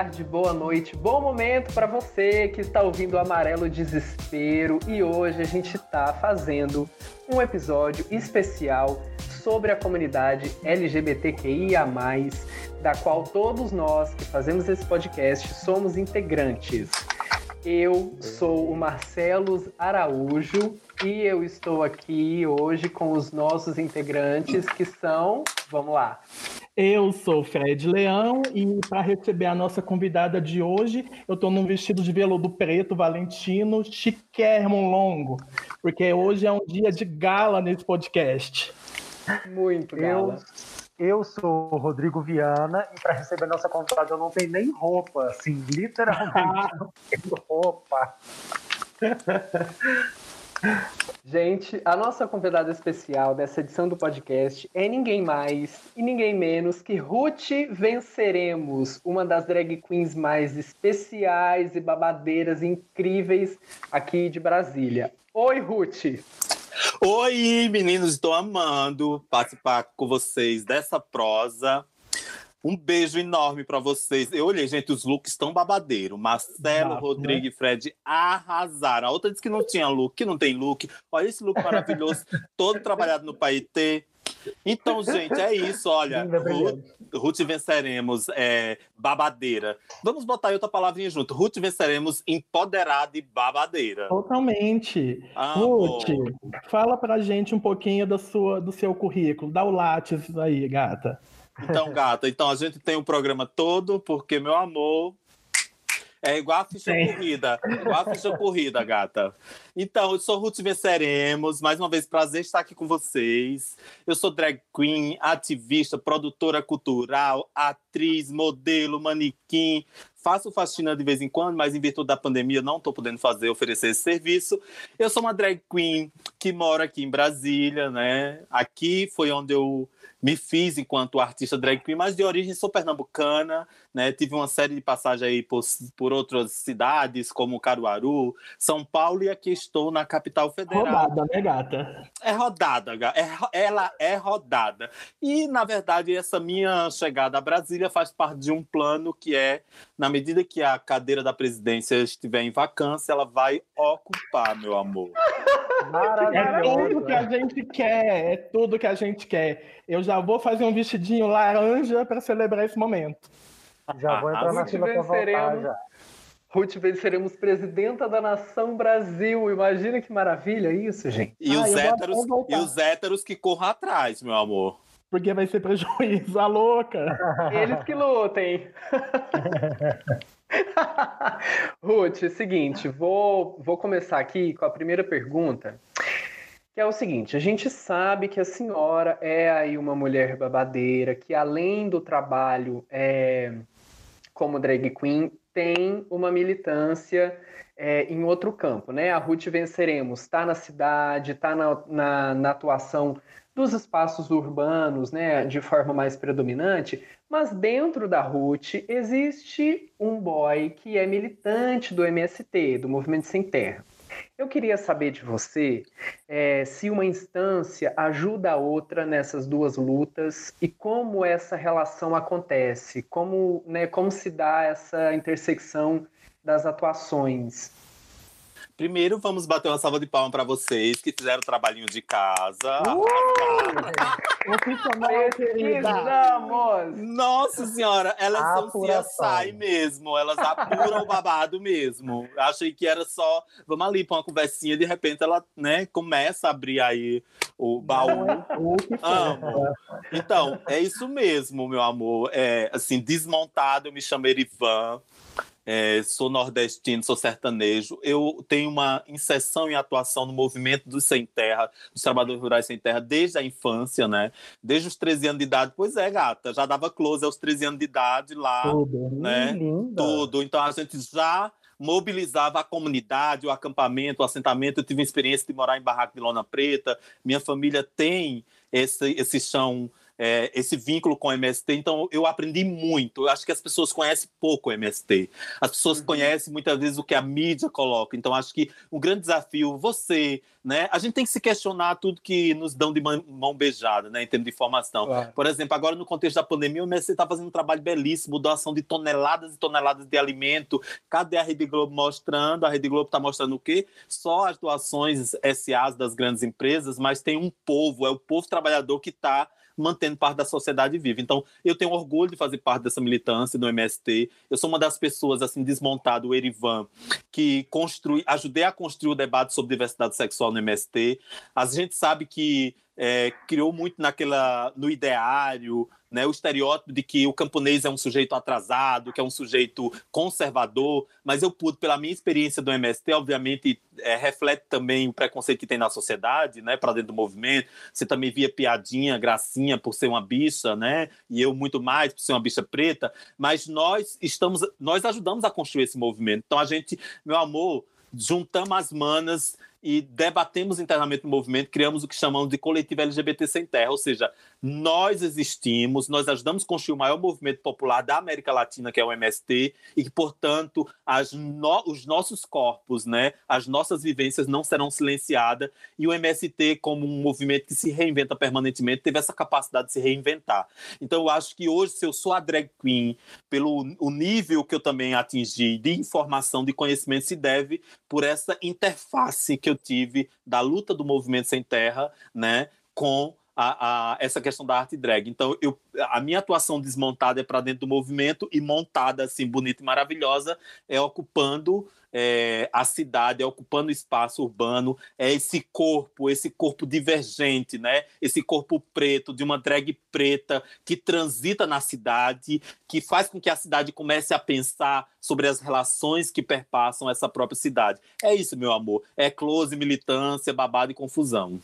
tarde, boa noite, bom momento para você que está ouvindo o Amarelo Desespero e hoje a gente está fazendo um episódio especial sobre a comunidade LGBTQIA+, da qual todos nós que fazemos esse podcast somos integrantes. Eu sou o Marcelo Araújo e eu estou aqui hoje com os nossos integrantes que são, vamos lá, eu sou Fred Leão e para receber a nossa convidada de hoje, eu estou num vestido de veludo preto Valentino, chiquérrimo longo, porque hoje é um dia de gala nesse podcast. Muito gala. Eu, eu sou o Rodrigo Viana e para receber a nossa convidada eu não tenho nem roupa, assim, literalmente não tenho roupa. Gente, a nossa convidada especial dessa edição do podcast é ninguém mais e ninguém menos que Ruth Venceremos, uma das drag queens mais especiais e babadeiras incríveis aqui de Brasília. Oi, Ruth! Oi, meninos, estou amando participar com vocês dessa prosa. Um beijo enorme para vocês. Eu olhei, gente, os looks estão babadeiro. Marcelo, Exato, Rodrigo né? e Fred arrasaram. A outra disse que não tinha look, que não tem look. Olha esse look maravilhoso, todo trabalhado no Paetê. Então, gente, é isso. Olha, Ruth, Ruth venceremos é, babadeira. Vamos botar aí outra palavrinha junto. Ruth venceremos empoderada e babadeira. Totalmente. Ruth, fala pra gente um pouquinho da sua, do seu currículo. Dá o látis aí, gata. Então, gata, então a gente tem o um programa todo, porque, meu amor, é igual a ficha Sim. corrida. Igual a ficha corrida, gata. Então, eu sou Ruth Venceremos. Mais uma vez, prazer estar aqui com vocês. Eu sou drag queen, ativista, produtora cultural, atriz, modelo, manequim. Faço faxina de vez em quando, mas em virtude da pandemia não estou podendo fazer, oferecer esse serviço. Eu sou uma drag queen que mora aqui em Brasília, né? Aqui foi onde eu me fiz enquanto artista drag queen, mas de origem sou pernambucana, né? Tive uma série de passagens aí por, por outras cidades, como Caruaru, São Paulo, e aqui estou na capital federal. Rodada, né, gata? É rodada, é, ela é rodada. E, na verdade, essa minha chegada a Brasília faz parte de um plano que é, na medida que a cadeira da presidência estiver em vacância, ela vai ocupar, meu amor. É tudo que a gente quer, é tudo que a gente quer. Eu já vou fazer um vestidinho laranja para celebrar esse momento. Já vou entrar na fila para voltar já. Ruth venceremos presidenta da nação Brasil. Imagina que maravilha isso, gente. E, ah, os, héteros, e os héteros que corram atrás, meu amor. Porque vai ser prejuízo, a louca. Eles que lutem. Ruth, é o seguinte, vou, vou começar aqui com a primeira pergunta, que é o seguinte: a gente sabe que a senhora é aí uma mulher babadeira, que além do trabalho é, como drag queen, tem uma militância é, em outro campo, né? A Ruth Venceremos está na cidade, está na, na, na atuação dos espaços urbanos, né, de forma mais predominante, mas dentro da RUT existe um boy que é militante do MST, do Movimento Sem Terra. Eu queria saber de você é, se uma instância ajuda a outra nessas duas lutas e como essa relação acontece, como, né, como se dá essa intersecção das atuações. Primeiro, vamos bater uma salva de palmas para vocês que fizeram o trabalhinho de casa. Uh! Nossa senhora, elas Apuração. são CSI mesmo. Elas apuram o babado mesmo. Achei que era só, vamos ali para uma conversinha. De repente, ela né, começa a abrir aí o baú. É Amo. Então, é isso mesmo, meu amor. É, assim, desmontado, eu me chamo Erivan é, sou nordestino, sou sertanejo. Eu tenho uma inserção em atuação no movimento dos sem terra, dos trabalhadores rurais sem terra, desde a infância, né? Desde os 13 anos de idade. Pois é, gata, já dava close aos 13 anos de idade lá, Tudo. né? Linda. Tudo. Então a gente já mobilizava a comunidade, o acampamento, o assentamento. Eu tive a experiência de morar em barraco de lona preta. Minha família tem esse, esse chão é, esse vínculo com o MST, então eu aprendi muito. Eu acho que as pessoas conhecem pouco o MST. As pessoas uhum. conhecem muitas vezes o que a mídia coloca. Então, acho que um grande desafio, você, né? A gente tem que se questionar tudo que nos dão de mão beijada, né? Em termos de informação. Claro. Por exemplo, agora no contexto da pandemia, o MST está fazendo um trabalho belíssimo, doação de toneladas e toneladas de alimento. Cadê a Rede Globo mostrando? A Rede Globo está mostrando o quê? Só as doações SAs das grandes empresas, mas tem um povo, é o povo trabalhador que está mantendo parte da sociedade viva. Então, eu tenho orgulho de fazer parte dessa militância do MST. Eu sou uma das pessoas, assim, desmontado, o Erivan, que construi, ajudei a construir o debate sobre diversidade sexual no MST. A gente sabe que é, criou muito naquela, no ideário, né, o estereótipo de que o camponês é um sujeito atrasado, que é um sujeito conservador, mas eu pude, pela minha experiência do MST, obviamente é, reflete também o preconceito que tem na sociedade, né, para dentro do movimento. Você também via piadinha, gracinha por ser uma bicha, né, e eu muito mais por ser uma bicha preta, mas nós estamos, nós ajudamos a construir esse movimento. Então a gente, meu amor, juntamos as manas e debatemos internamente no movimento, criamos o que chamamos de coletivo LGBT sem terra, ou seja, nós existimos, nós ajudamos a construir o maior movimento popular da América Latina, que é o MST, e que, portanto, no, os nossos corpos, né, as nossas vivências não serão silenciadas, e o MST, como um movimento que se reinventa permanentemente, teve essa capacidade de se reinventar. Então, eu acho que hoje, se eu sou a drag queen, pelo o nível que eu também atingi de informação, de conhecimento, se deve por essa interface que eu tive da luta do movimento sem terra, né, com a, a, essa questão da arte drag. Então, eu, a minha atuação desmontada é para dentro do movimento e montada, assim, bonita e maravilhosa, é ocupando é, a cidade, é ocupando o espaço urbano, é esse corpo, esse corpo divergente, né? Esse corpo preto, de uma drag preta que transita na cidade, que faz com que a cidade comece a pensar sobre as relações que perpassam essa própria cidade. É isso, meu amor. É close, militância, babado e confusão.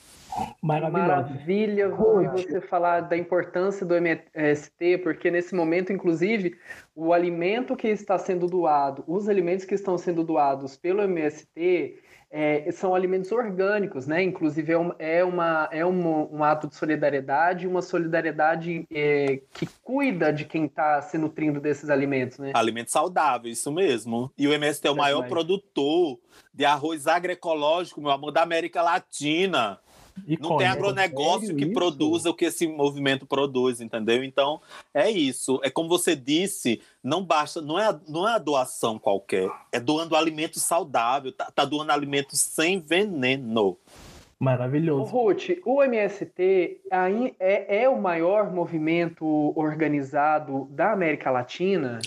Maravilha ouvir você falar da importância do MST, porque nesse momento, inclusive, o alimento que está sendo doado, os alimentos que estão sendo doados pelo MST é, são alimentos orgânicos, né? Inclusive é, um, é, uma, é um, um ato de solidariedade, uma solidariedade é, que cuida de quem está se nutrindo desses alimentos, né? Alimentos saudáveis, isso mesmo. E o MST é o maior produtor de arroz agroecológico, meu amor, da América Latina. Não tem agronegócio que isso? produza o que esse movimento produz, entendeu? Então, é isso. É como você disse, não basta, não é, não é a doação qualquer, é doando alimento saudável, tá, tá doando alimento sem veneno. Maravilhoso. Ruth, o MST é, é o maior movimento organizado da América Latina?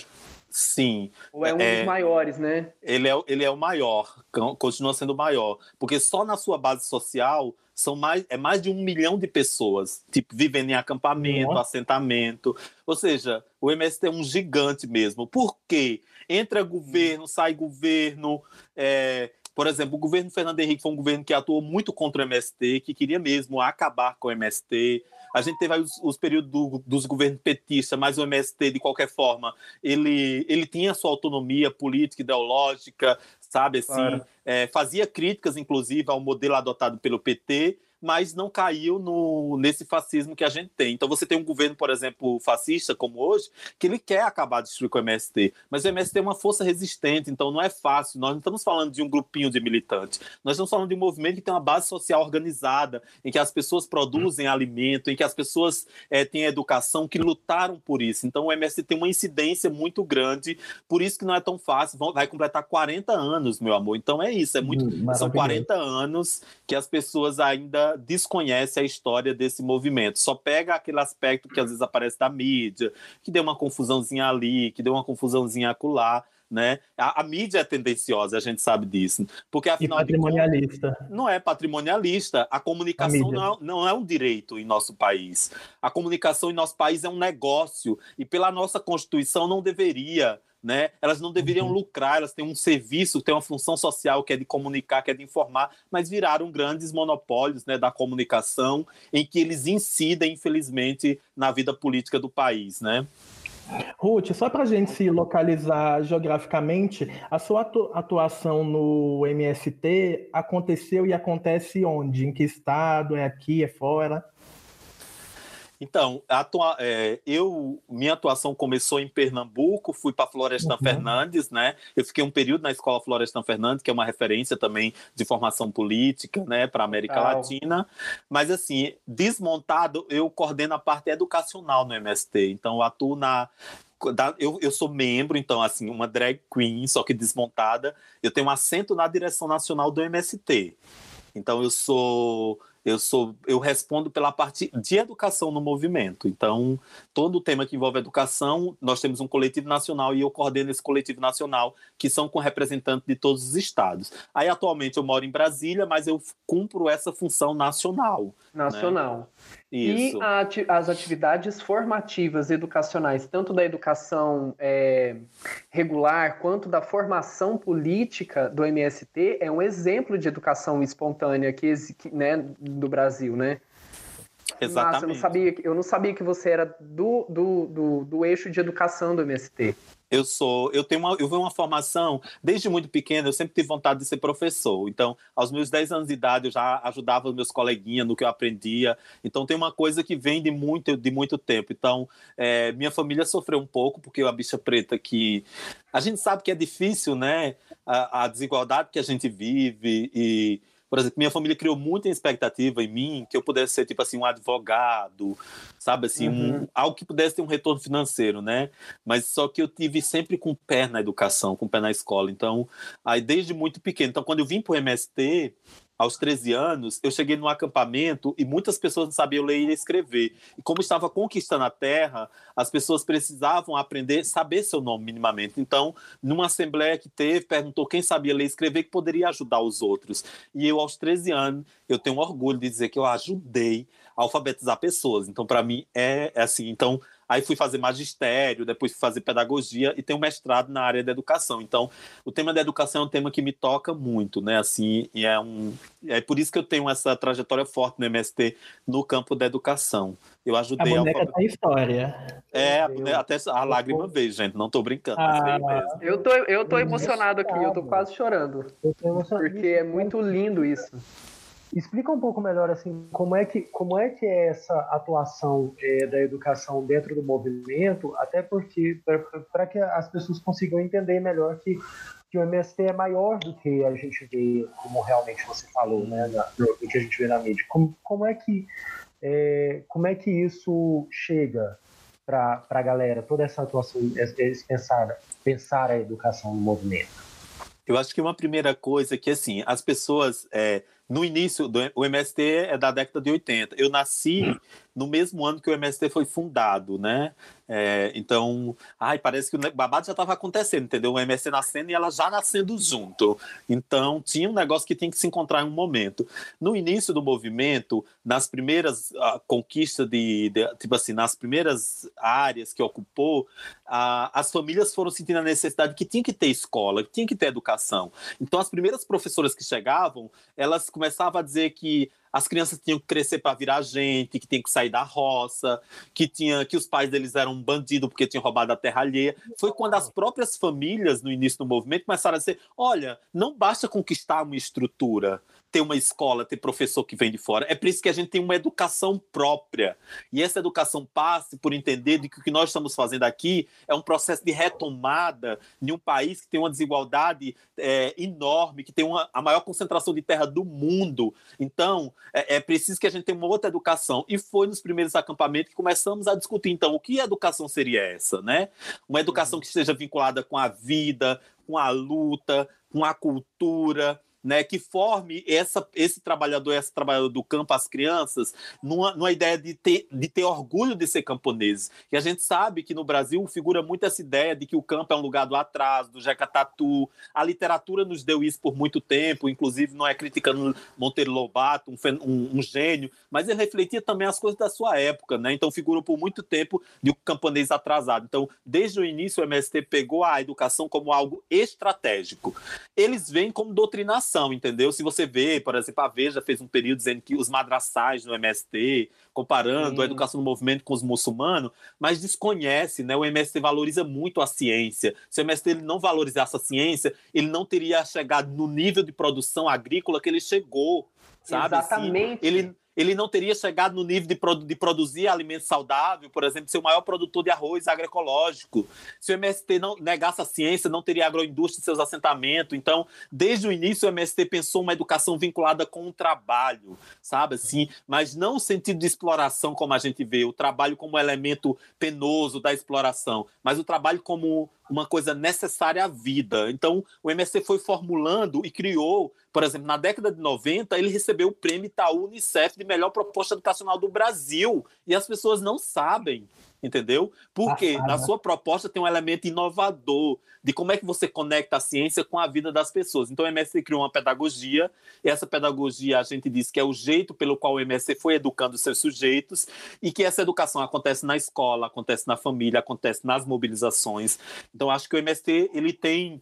Sim. Ou é um é, dos maiores, né? Ele é, ele é o maior, continua sendo o maior. Porque só na sua base social são mais, é mais de um milhão de pessoas, tipo, vivendo em acampamento, Nossa. assentamento. Ou seja, o MST é um gigante mesmo. Por quê? Entra governo, sai governo. É, por exemplo, o governo Fernando Henrique foi um governo que atuou muito contra o MST, que queria mesmo acabar com o MST. A gente teve os, os períodos do, dos governos petistas, mas o MST, de qualquer forma, ele, ele tinha sua autonomia política, ideológica, sabe? Assim, claro. é, fazia críticas, inclusive, ao modelo adotado pelo PT, mas não caiu no, nesse fascismo que a gente tem. Então você tem um governo, por exemplo, fascista como hoje, que ele quer acabar de destruir com o MST, mas o MST é uma força resistente, então não é fácil. Nós não estamos falando de um grupinho de militantes, nós estamos falando de um movimento que tem uma base social organizada, em que as pessoas produzem alimento, em que as pessoas é, têm educação, que lutaram por isso. Então o MST tem uma incidência muito grande, por isso que não é tão fácil. Vai completar 40 anos, meu amor. Então é isso, é muito. Hum, são 40 anos que as pessoas ainda desconhece a história desse movimento. Só pega aquele aspecto que às vezes aparece da mídia, que deu uma confusãozinha ali, que deu uma confusãozinha acolá. Né? A, a, mídia é tendenciosa, a gente sabe disso. Porque afinal e patrimonialista. Contas, não é patrimonialista. A comunicação a não, é, não é um direito em nosso país. A comunicação em nosso país é um negócio. E pela nossa Constituição não deveria né? Elas não deveriam uhum. lucrar, elas têm um serviço, têm uma função social que é de comunicar, que é de informar, mas viraram grandes monopólios, né, da comunicação, em que eles incidem, infelizmente, na vida política do país, né? Ruth, só para a gente se localizar geograficamente, a sua atuação no MST aconteceu e acontece onde? Em que estado? É aqui? É fora? Então, atua, é, eu minha atuação começou em Pernambuco, fui para Florestan uhum. Fernandes, né? Eu fiquei um período na escola Florestan Fernandes, que é uma referência também de formação política, né, para América Legal. Latina. Mas assim, desmontado, eu coordeno a parte educacional no MST. Então, eu atuo na eu, eu sou membro, então, assim, uma drag queen, só que desmontada. Eu tenho um assento na direção nacional do MST. Então, eu sou eu sou eu respondo pela parte de educação no movimento. Então, todo o tema que envolve educação, nós temos um coletivo nacional e eu coordeno esse coletivo nacional, que são com representantes de todos os estados. Aí atualmente eu moro em Brasília, mas eu cumpro essa função nacional. Né? Nacional. Né? Isso. E as atividades formativas educacionais, tanto da educação é, regular quanto da formação política do MST, é um exemplo de educação espontânea que, né, do Brasil, né? Exatamente. Nossa, eu não sabia, eu não sabia que você era do, do, do, do eixo de educação do MST. Eu sou, eu tenho uma, eu uma formação desde muito pequena, eu sempre tive vontade de ser professor. Então, aos meus 10 anos de idade, eu já ajudava os meus coleguinhas no que eu aprendia. Então, tem uma coisa que vem de muito, de muito tempo. Então, é, minha família sofreu um pouco, porque a bicha preta que a gente sabe que é difícil, né? A, a desigualdade que a gente vive e por exemplo, minha família criou muita expectativa em mim que eu pudesse ser, tipo assim, um advogado, sabe? Assim, uhum. um, algo que pudesse ter um retorno financeiro, né? Mas só que eu tive sempre com o pé na educação, com o pé na escola. Então, aí desde muito pequeno. Então, quando eu vim para o MST, aos 13 anos, eu cheguei num acampamento e muitas pessoas não sabiam ler e escrever. E como estava conquistando a terra, as pessoas precisavam aprender, saber seu nome minimamente. Então, numa assembleia que teve, perguntou quem sabia ler e escrever que poderia ajudar os outros. E eu, aos 13 anos, eu tenho orgulho de dizer que eu ajudei a alfabetizar pessoas. Então, para mim, é, é assim. Então, Aí fui fazer magistério, depois fui fazer pedagogia e tenho mestrado na área da educação. Então, o tema da educação é um tema que me toca muito, né? Assim, e é um é por isso que eu tenho essa trajetória forte no MST no campo da educação. Eu ajudei a boneca a tem história. É, até a lágrima veio, gente. Não tô brincando. Ah, eu tô, eu tô emocionado aqui, eu tô quase chorando. Porque é muito lindo isso. Explica um pouco melhor assim como é que como é que é essa atuação é, da educação dentro do movimento, até porque para que as pessoas consigam entender melhor que que o MST é maior do que a gente vê, como realmente você falou, né, do que a gente vê na mídia. Como, como é que é, como é que isso chega para a galera, toda essa atuação, eles pensar, pensar a educação no movimento? Eu acho que uma primeira coisa é que, assim, as pessoas, é, no início, do, o MST é da década de 80. Eu nasci no mesmo ano que o MST foi fundado, né? É, então, ai, parece que o babado já estava acontecendo, entendeu? O MST nascendo e ela já nascendo junto. Então, tinha um negócio que tem que se encontrar em um momento. No início do movimento, nas primeiras conquistas de, de, tipo assim, nas primeiras áreas que ocupou, uh, as famílias foram sentindo a necessidade que tinha que ter escola, que tinha que ter educação. Então, as primeiras professoras que chegavam, elas começavam a dizer que as crianças tinham que crescer para virar gente, que tinham que sair da roça, que tinha que os pais deles eram bandidos porque tinham roubado a terra alheia. Foi quando as próprias famílias no início do movimento começaram a dizer: "Olha, não basta conquistar uma estrutura, ter uma escola, ter professor que vem de fora. É por isso que a gente tem uma educação própria. E essa educação passe por entender de que o que nós estamos fazendo aqui é um processo de retomada de um país que tem uma desigualdade é, enorme, que tem uma, a maior concentração de terra do mundo. Então, é, é, preciso que a gente tenha uma outra educação. E foi nos primeiros acampamentos que começamos a discutir, então, o que educação seria essa, né? Uma educação uhum. que esteja vinculada com a vida, com a luta, com a cultura, né, que forme essa, esse trabalhador, essa trabalhadora do campo, as crianças, numa, numa ideia de ter, de ter orgulho de ser camponeses. E a gente sabe que no Brasil figura muito essa ideia de que o campo é um lugar do atraso, do jacatatu. A literatura nos deu isso por muito tempo, inclusive não é criticando Monteiro Lobato, um, um, um gênio, mas ele refletia também as coisas da sua época, né? Então figurou por muito tempo de um camponês atrasado. Então, desde o início, o MST pegou a educação como algo estratégico. Eles veem como doutrinação entendeu? Se você vê, por exemplo, a Veja fez um período dizendo que os madraçais no MST, comparando Sim. a educação do movimento com os muçulmanos, mas desconhece, né? O MST valoriza muito a ciência. Se o MST ele não valorizasse a ciência, ele não teria chegado no nível de produção agrícola que ele chegou, sabe? Exatamente. Assim, ele ele não teria chegado no nível de, produ de produzir alimento saudável, por exemplo, ser o maior produtor de arroz agroecológico. Se o MST não negasse a ciência, não teria agroindústria em seus assentamentos. Então, desde o início, o MST pensou uma educação vinculada com o trabalho, sabe assim, mas não no sentido de exploração como a gente vê, o trabalho como elemento penoso da exploração, mas o trabalho como uma coisa necessária à vida. Então, o MST foi formulando e criou, por exemplo, na década de 90, ele recebeu o prêmio Itaú Unicef de melhor proposta educacional do Brasil, e as pessoas não sabem entendeu? Porque na sua proposta tem um elemento inovador de como é que você conecta a ciência com a vida das pessoas. Então o MSC criou uma pedagogia, e essa pedagogia a gente diz que é o jeito pelo qual o MSC foi educando seus sujeitos e que essa educação acontece na escola, acontece na família, acontece nas mobilizações. Então acho que o MST ele tem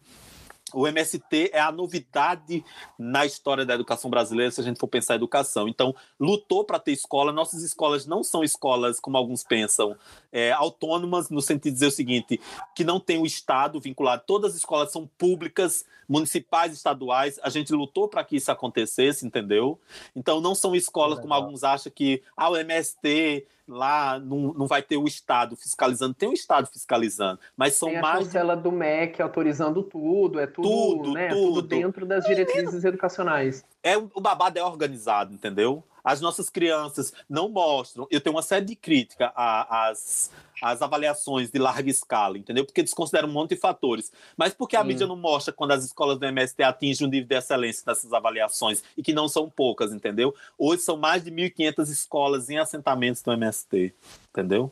o MST é a novidade na história da educação brasileira, se a gente for pensar em educação. Então, lutou para ter escola. Nossas escolas não são escolas, como alguns pensam, é, autônomas, no sentido de dizer o seguinte: que não tem o Estado vinculado. Todas as escolas são públicas, municipais, estaduais. A gente lutou para que isso acontecesse, entendeu? Então, não são escolas, como alguns acham, que ah, o MST lá não, não vai ter o Estado fiscalizando, tem o Estado fiscalizando, mas são tem a mais. chancela do MEC autorizando tudo, é tudo, Tudo, né, tudo. tudo dentro das diretrizes educacionais. É, o babado é organizado, entendeu? As nossas crianças não mostram. Eu tenho uma série de crítica às, às avaliações de larga escala, entendeu? Porque desconsideram um monte de fatores. Mas por que a Sim. mídia não mostra quando as escolas do MST atingem um nível de excelência nessas avaliações? E que não são poucas, entendeu? Hoje são mais de 1.500 escolas em assentamentos do MST, entendeu?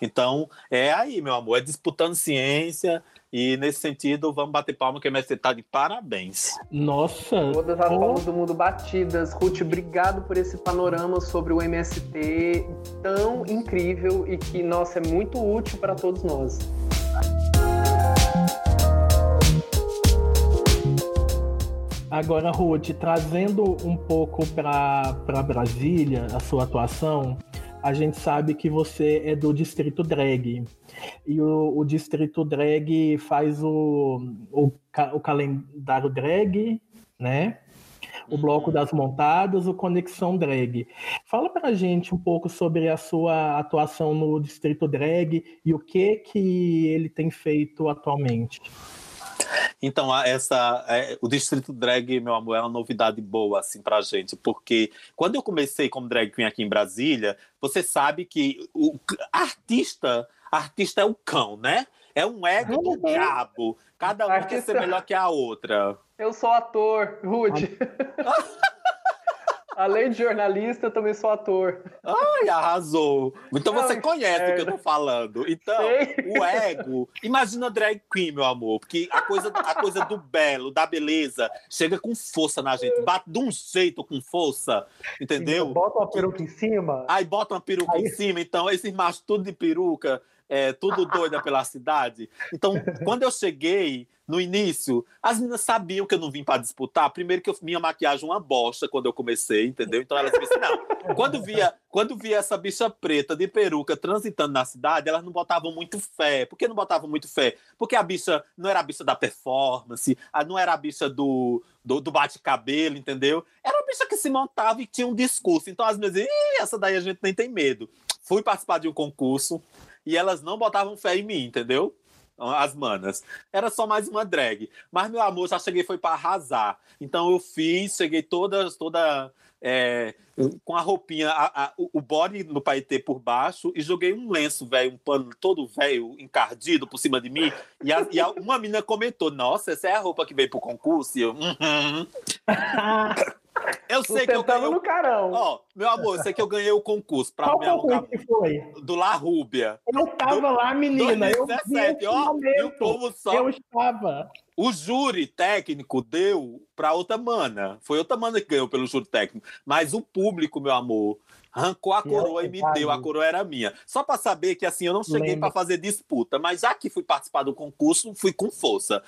Então, é aí, meu amor, é disputando ciência. E nesse sentido, vamos bater palma que o MST tá de parabéns. Nossa. Todas as oh, palmas do mundo batidas. Ruth, obrigado por esse panorama sobre o MST tão incrível e que, nossa, é muito útil para todos nós. Agora, Ruth, trazendo um pouco para Brasília a sua atuação, a gente sabe que você é do Distrito Drag. E o, o Distrito Drag faz o, o, o calendário drag, né? O bloco das montadas, o Conexão Drag. Fala pra gente um pouco sobre a sua atuação no Distrito Drag e o que que ele tem feito atualmente. Então, a- essa, é, o Distrito Drag, meu amor, é uma novidade boa, assim, pra gente, porque quando eu comecei como drag queen aqui em Brasília, você sabe que o artista, artista é o cão, né? É um ego do Uhum. diabo. Cada um quer Artista- ser melhor que a outra. Eu sou ator, Ruth. Além de jornalista, eu também sou ator. Ai, arrasou. Então você conhece o que eu tô falando. Então, Sei. o ego. Imagina drag queen, meu amor. Porque a coisa, a coisa do belo, da beleza, chega com força na gente. Bate de um jeito com força. Entendeu? Bota uma peruca em cima. Aí bota uma peruca em Aí- cima, então esses machos tudo de peruca, é, tudo doida pela cidade. Então, quando eu cheguei, no início, as meninas sabiam que eu não vim para disputar. Primeiro que eu, minha maquiagem é uma bosta quando eu comecei, entendeu? Então elas assim, não. Quando via, quando via essa bicha preta de peruca transitando na cidade, elas não botavam muito fé. Por que não botavam muito fé? Porque a bicha não era a bicha da performance, não era a bicha do, do, do bate-cabelo, entendeu? Era a bicha que se montava e tinha um discurso. Então as meninas diziam, essa daí a gente nem tem medo. Fui participar de um concurso e elas não botavam fé em mim, entendeu? As manas. Era só mais uma drag. Mas, meu amor, já cheguei, foi para arrasar. Então eu fiz, cheguei toda, toda é, com a roupinha, a- a- o body no paetê por baixo e joguei um lenço, velho, um pano todo velho, encardido por cima de mim. E, a- e uma menina comentou: Nossa, essa é a roupa que veio pro concurso? E eu, uhum. Eu sei que eu ganhei. no carão. Ó, meu amor, eu sei que eu ganhei o concurso pra Qual me alugar concurso que foi? do La Rúbia. Eu tava lá, menina. Eu vi 2017, esse ó, e o povo só. Eu estava. O júri técnico deu pra outra mana. Foi outra mana que ganhou pelo júri técnico. Mas o público, meu amor, arrancou a coroa e me deu. A coroa era minha. Só pra saber que assim, eu não cheguei pra fazer disputa, mas já que fui participar do concurso, fui com força.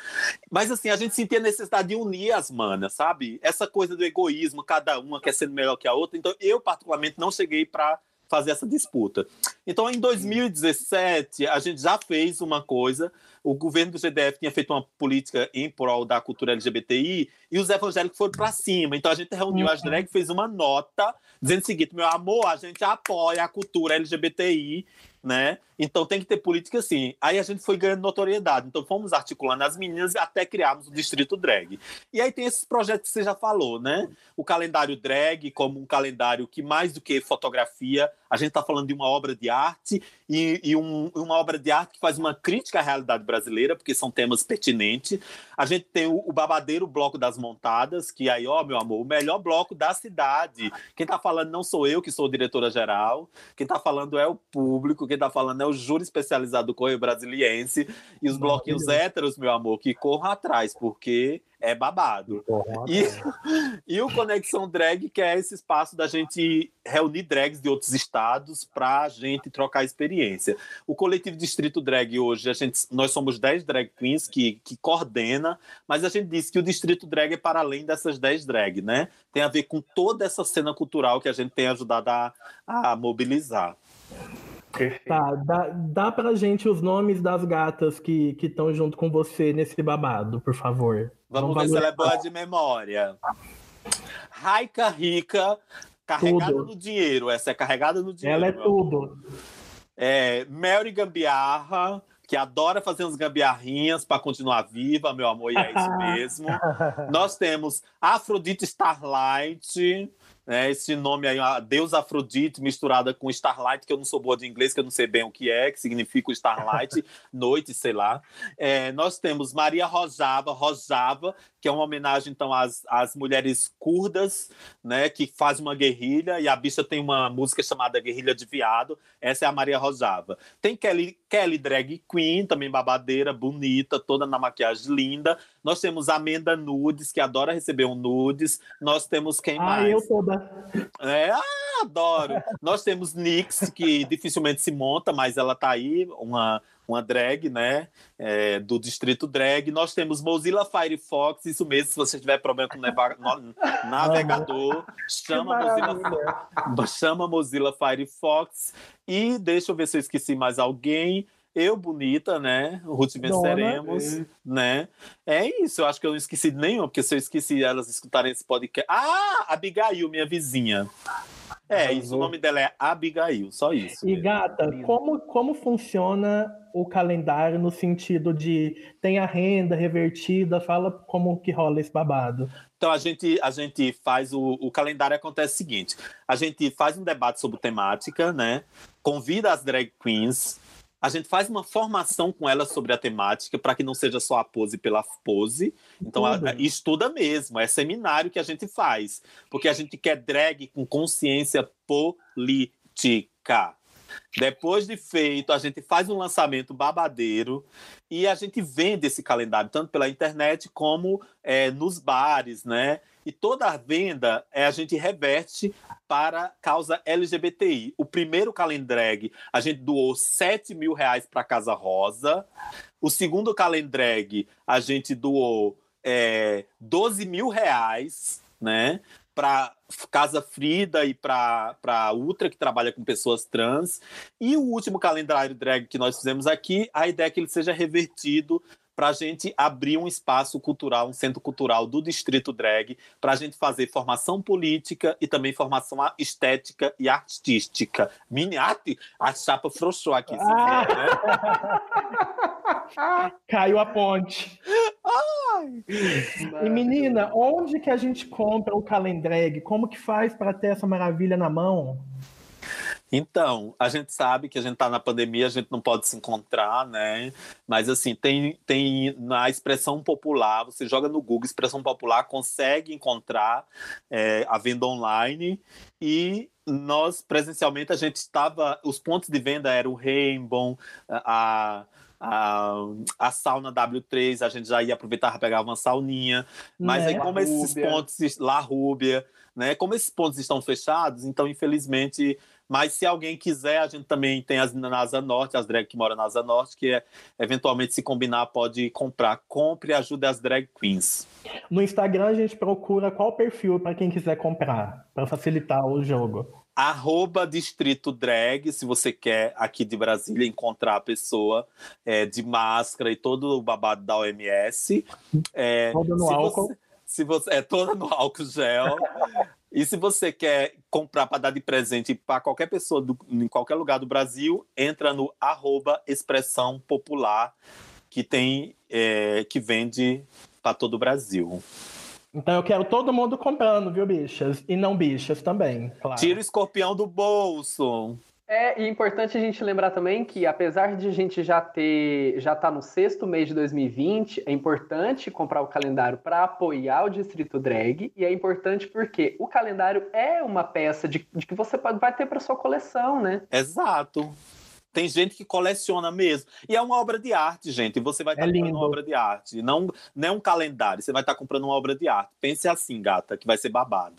Mas assim, a gente sentia necessidade de unir as manas, sabe? Essa coisa do egoísmo, cada uma quer ser melhor que a outra. Então, eu particularmente não cheguei pra fazer essa disputa. Então, em 2017, a gente já fez uma coisa. O governo do GDF tinha feito uma política em prol da cultura LGBTI e os evangélicos foram para cima. Então, a gente reuniu uhum. as drag, fez uma nota dizendo o seguinte: meu amor, a gente apoia a cultura LGBTI né? Então tem que ter política assim. Aí a gente foi ganhando notoriedade. Então fomos articulando as meninas até criarmos o Distrito Drag. E aí tem esses projetos que você já falou, né? O calendário drag como um calendário que mais do que fotografia, a gente está falando de uma obra de arte e, e um, uma obra de arte que faz uma crítica à realidade brasileira, porque são temas pertinentes. A gente tem o, o babadeiro Bloco das Montadas, que aí, ó, meu amor, o melhor bloco da cidade. Quem está falando não sou eu, que sou diretora geral. Quem está falando é o público quem está falando é o júri especializado do Correio Brasiliense e os bloquinhos héteros, meu amor, que corram atrás, porque é babado. E, e o Conexão Drag, que é esse espaço da gente reunir drags de outros estados para a gente trocar experiência. O coletivo Distrito Drag hoje, a gente, nós somos 10 drag queens que, que coordena, mas a gente disse que o Distrito Drag é para além dessas 10 drag, né? Tem a ver com toda essa cena cultural que a gente tem ajudado a, a mobilizar. Perfeito. Tá, dá, dá pra gente os nomes das gatas que estão junto com você nesse babado, por favor. Vamos, Vamos ver se ela é boa de memória. Raika Rica, carregada tudo. no dinheiro. Essa é carregada no dinheiro. Ela é tudo. É, Mary Gambiarra, que adora fazer uns gambiarrinhas para continuar viva, meu amor, e é isso mesmo. Nós temos Afrodite Starlight, né, esse nome aí, a Deus Afrodite misturada com Starlight, que eu não sou boa de inglês, que eu não sei bem o que é, que significa o Starlight, noite, sei lá. É, nós temos Maria Rojava, Rojava, que é uma homenagem então às, às mulheres curdas, né, que faz uma guerrilha e a bicha tem uma música chamada Guerrilha de Viado. Essa é a Maria Rojava. Tem Kelly, Kelly Drag Queen, também babadeira, bonita, toda na maquiagem linda. Nós temos Amanda Nudes, que adora receber um nudes. Nós temos quem ah, mais? eu toda. É, ah, adoro. Nós temos Nix, que dificilmente se monta, mas ela tá aí, uma uma drag, né? É, do Distrito Drag. Nós temos Mozilla Firefox, isso mesmo, se você tiver problema com o navegador, chama Mozilla, chama Mozilla Firefox. E deixa eu ver se eu esqueci mais alguém. Eu, bonita, né? Ruth venceremos, Dona. né? É isso, eu acho que eu não esqueci nenhuma, porque se eu esqueci elas escutarem esse podcast. Ah, Abigail, minha vizinha. É, isso, o nome dela é Abigail, só isso. E gata, como, como funciona o calendário no sentido de tem a renda revertida? Fala como que rola esse babado. Então a gente, a gente faz o, o calendário acontece o seguinte: a gente faz um debate sobre temática, né? Convida as drag queens a gente faz uma formação com ela sobre a temática para que não seja só a pose pela pose. Então, a, estuda mesmo, é seminário que a gente faz, porque a gente quer drag com consciência política. Depois de feito, a gente faz um lançamento babadeiro e a gente vende esse calendário tanto pela internet como é, nos bares, né? E toda a venda é, a gente reverte para causa LGBTI. O primeiro calendrag, a gente doou 7 mil reais para Casa Rosa. O segundo calendrag, a gente doou é, 12 mil reais, né? Para Casa Frida e para Ultra, que trabalha com pessoas trans. E o último calendário drag que nós fizemos aqui, a ideia é que ele seja revertido para a gente abrir um espaço cultural, um centro cultural do Distrito Drag, para a gente fazer formação política e também formação estética e artística. Mini arte, a chapa frouxou aqui. Ah. né? Caiu a ponte. Ai. E menina, onde que a gente compra o Calendrag? Como que faz para ter essa maravilha na mão? Então, a gente sabe que a gente está na pandemia, a gente não pode se encontrar, né? Mas assim, tem, tem na expressão popular, você joga no Google expressão popular, consegue encontrar é, a venda online e nós presencialmente a gente estava, os pontos de venda eram o Rainbow, a a, a sauna W3, a gente já ia aproveitar para pegar uma sauninha. Mas né? aí, como esses pontos, La Rúbia, né? Como esses pontos estão fechados, então, infelizmente, Mas se alguém quiser, a gente também tem as na Asa Norte, as drag que moram na Asa Norte, que é, eventualmente, se combinar, pode comprar. Compre e ajude as drag queens. No Instagram, a gente procura qual perfil para quem quiser comprar, para facilitar o jogo arroba Distrito Drag, se você quer aqui de Brasília encontrar a pessoa é, de máscara e todo o babado da OMS. É, toda no álcool. Você, se você, é toda no álcool gel. E se você quer comprar para dar de presente para qualquer pessoa do, em qualquer lugar do Brasil, entra no arroba Expressão Popular, que tem é, que vende para todo o Brasil. Então eu quero todo mundo comprando, viu, bichas? E não bichas também, claro. Tira o escorpião do bolso. É, e é importante a gente lembrar também que, apesar de a gente já ter, já tá no sexto mês de 2020, é importante comprar o calendário para apoiar o Distrito Drag, e é importante porque o calendário é uma peça de, de que você pode, vai ter para sua coleção, né? Exato. Tem gente que coleciona mesmo. E é uma obra de arte, gente. Você vai estar é tá comprando uma obra de arte. Não, não é um calendário. Você vai estar tá comprando uma obra de arte. Pense assim, gata, que vai ser babado.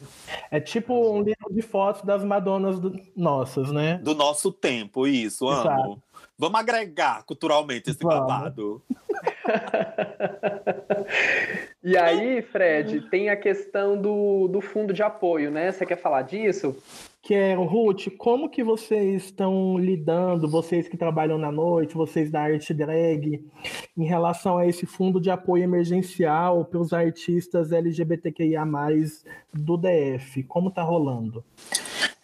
É tipo um livro de fotos das Madonas do... nossas, né? Do nosso tempo, isso, amo. Exato. Vamos agregar culturalmente esse Vamos. babado. e aí, Fred, tem a questão do, do fundo de apoio, né? Você quer falar disso? Quero, Ruth, como que vocês estão lidando, vocês que trabalham na noite, vocês da arte drag, em relação a esse fundo de apoio emergencial para os artistas LGBTQIA+, do DF? Como tá rolando?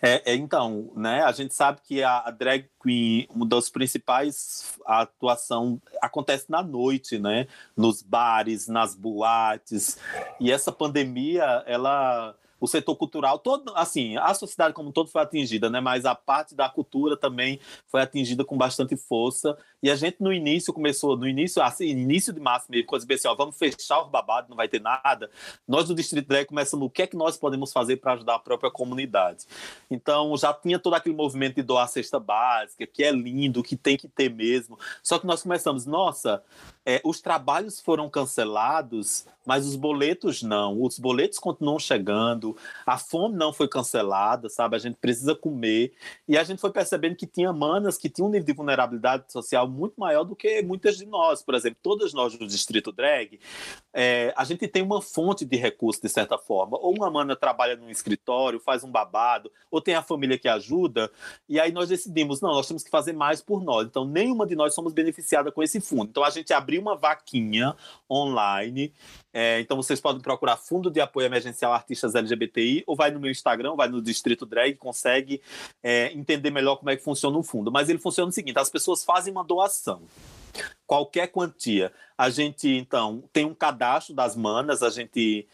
É, é, então, né, a gente sabe que a, a, drag queen, uma das principais atuação acontece na noite, né, nos bares, nas boates, e essa pandemia, ela o setor cultural, todo, assim, a sociedade como um todo foi atingida, né? Mas a parte da cultura também foi atingida com bastante força. E a gente no início começou, no início, assim, início de março mesmo, coisa assim, ó, vamos fechar o babado, não vai ter nada. Nós do Distrito Drag começamos o que é que nós podemos fazer para ajudar a própria comunidade. Então já tinha todo aquele movimento de doar cesta básica, que é lindo, que tem que ter mesmo. Só que nós começamos, nossa, é, os trabalhos foram cancelados, mas os boletos não. Os boletos continuam chegando, a fome não foi cancelada, sabe? A gente precisa comer. E a gente foi percebendo que tinha manas que tinham um nível de vulnerabilidade social muito maior do que muitas de nós. Por exemplo, todas nós do Distrito Drag, é, a gente tem uma fonte de recurso, de certa forma. Ou uma mana trabalha num escritório, faz um babado, ou tem a família que ajuda. E aí nós decidimos, não, nós temos que fazer mais por nós. Então, nenhuma de nós somos beneficiada com esse fundo. Então, a gente abriu uma vaquinha online. É, então vocês podem procurar Fundo de Apoio Emergencial Artistas LGBTI, ou vai no meu Instagram, vai no Distrito Drag, consegue é, entender melhor como é que funciona o fundo. Mas ele funciona o seguinte: as pessoas fazem uma doação qualquer quantia. A gente, então, tem um cadastro das manas, a gente,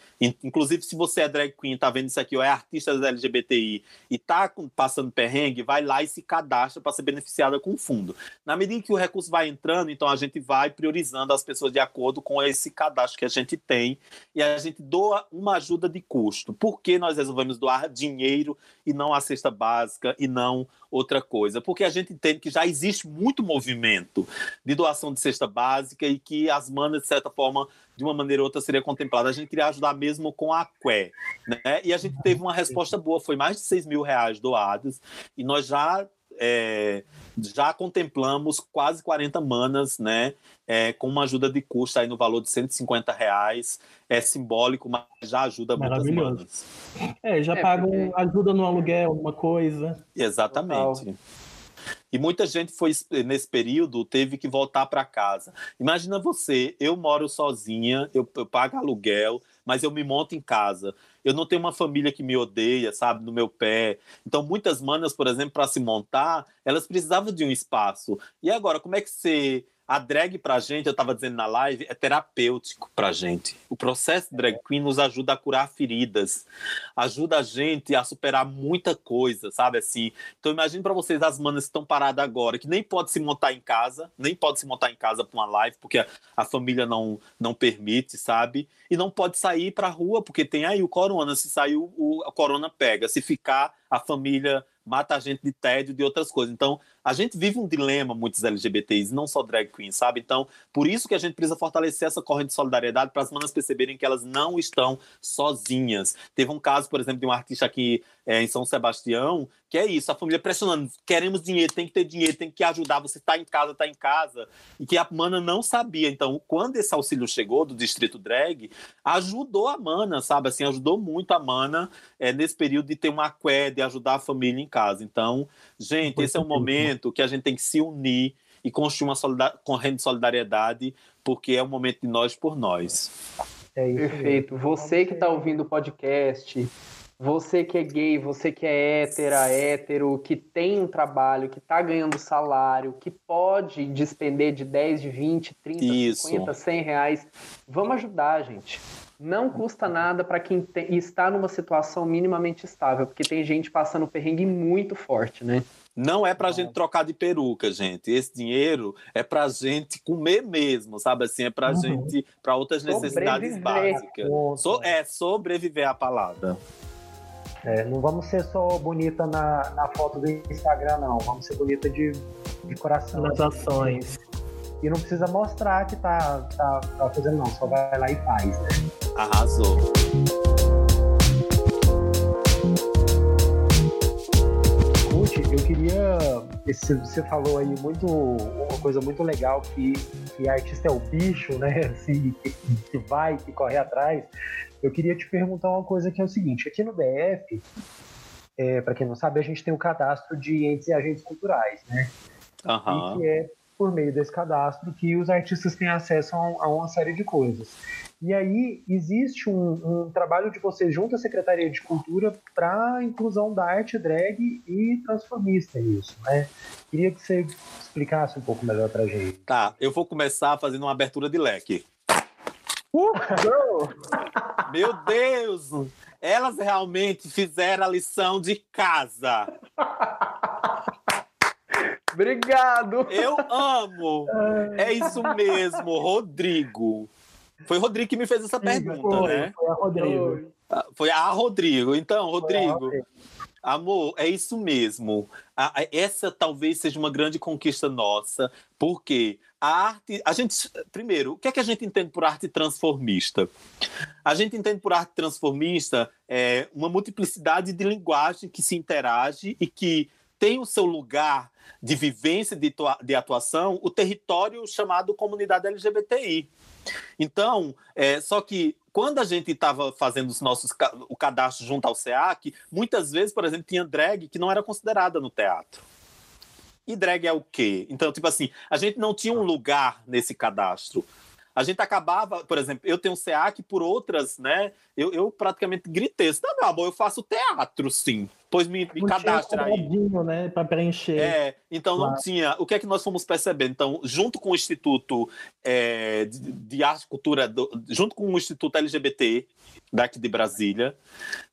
inclusive, se você é drag queen, tá vendo isso aqui, ou é artista LGBTI e tá passando perrengue, vai lá e se cadastra para ser beneficiada com o fundo. Na medida que o recurso vai entrando, então a gente vai priorizando as pessoas de acordo com esse cadastro que a gente tem e a gente doa uma ajuda de custo. Por que nós resolvemos doar dinheiro e não a cesta básica e não outra coisa? Porque a gente entende que já existe muito movimento de doação de cesta básica e que as manas, de certa forma, de uma maneira ou outra, seria contemplada. A gente queria ajudar mesmo com a QUE, né? E a gente teve uma resposta boa, foi mais de 6 mil reais doados, e nós já é, já contemplamos quase 40 manas, né? É, com uma ajuda de custo aí no valor de 150 reais. É simbólico, mas já ajuda muitas manas. É, já é, pagam porque... ajuda no aluguel, uma coisa. Exatamente. Total. E muita gente foi nesse período teve que voltar para casa. Imagina você, eu moro sozinha, eu, eu, pago aluguel, mas eu me monto em casa. Eu não tenho uma família que me odeia, sabe, no meu pé. Então muitas manas, por exemplo, para se montar, elas precisavam de um espaço. E agora, como é que você a drag pra gente, eu tava dizendo na live, é terapêutico pra gente. O processo drag queen nos ajuda a curar feridas, ajuda a gente a superar muita coisa, sabe assim? Então imagine para vocês as manas que estão paradas agora, que nem pode se montar em casa, nem pode se montar em casa para uma live, porque a, a, família não, não permite, sabe? E não pode sair pra rua, porque tem aí o corona, se sair o, o corona pega, se ficar a família mata a gente de tédio, de outras coisas. Então, a gente vive um dilema, muitos LGBTs, não só drag queens, sabe? Então, por isso que a gente precisa fortalecer essa corrente de solidariedade para as manas perceberem que elas não estão sozinhas. Teve um caso, por exemplo, de um artista aqui é, em São Sebastião, que é isso, a família pressionando, queremos dinheiro, tem que ter dinheiro, tem que ajudar, você está em casa, está em casa, e que a Mana não sabia. Então, quando esse auxílio chegou do Distrito Drag, ajudou a Mana, sabe? Assim, ajudou muito a Mana é, nesse período de ter uma aqué, de ajudar a família em casa. Então, gente, esse é um momento que a gente tem que se unir e construir uma corrente de solidariedade, porque é um momento de nós por nós. É isso Perfeito. Você que está ouvindo o podcast, você que é gay, você que é hétera, hétero, que tem um trabalho, que está ganhando salário, que pode despender de 10, de 20, 30, Isso. 50, 100 reais, vamos ajudar, gente. Não custa nada para quem tem, está numa situação minimamente estável, porque tem gente passando perrengue muito forte, né? Não é para a gente trocar de peruca, gente. Esse dinheiro é para a gente comer mesmo, sabe assim? É para uhum. gente, para outras necessidades básicas. So, é sobreviver a palavra. É, não vamos ser só bonita na, na foto do Instagram, não. Vamos ser bonita de, de coração. Nas ações. E não precisa mostrar que tá, tá, tá fazendo, não. Só vai lá e faz, né? Arrasou. Ruth, eu queria. Esse, você falou aí muito uma coisa muito legal que, que artista é o bicho, né? Assim, que, que vai, que corre atrás. Eu queria te perguntar uma coisa que é o seguinte: aqui no DF, é, para quem não sabe, a gente tem o um cadastro de entes e agentes culturais, né? Uhum. E que é por meio desse cadastro que os artistas têm acesso a, a uma série de coisas. E aí existe um, um, trabalho de vocês junto à Secretaria de Cultura para a inclusão da arte drag e transformista nisso, né? Queria que você explicasse um pouco melhor para gente. Tá, eu vou começar fazendo uma abertura de leque. Uh, Meu Deus! Elas realmente fizeram a lição de casa. Obrigado! Eu amo! É isso mesmo, Rodrigo. Foi o Rodrigo que me fez essa pergunta, foi, né? Foi a Rodrigo. Foi a Rodrigo. Então, Rodrigo, amor, é isso mesmo. Essa talvez seja uma grande conquista nossa, porque a arte. A gente. Primeiro, o que é que a gente entende por arte transformista? A gente entende por arte transformista é, uma multiplicidade de linguagem que se interage e que tem o seu lugar de vivência, de atuação, o território chamado comunidade LGBTI. Então, é, só que quando a gente estava fazendo os nossos, o cadastro junto ao SEAC, muitas vezes, por exemplo, tinha drag que não era considerada no teatro. E drag é o quê? Então, tipo assim, a gente não tinha um lugar nesse cadastro. A gente acabava, por exemplo, eu tenho um SEAC por outras, né? Eu, eu praticamente gritei, não, meu amor, eu faço teatro, sim. Pois me, me cadastra aí. né, para preencher. É, então claro. não tinha. O que é que nós fomos percebendo? Então, junto com o Instituto é, de, de, Arte e Cultura, do, junto com o Instituto LGBT daqui de Brasília,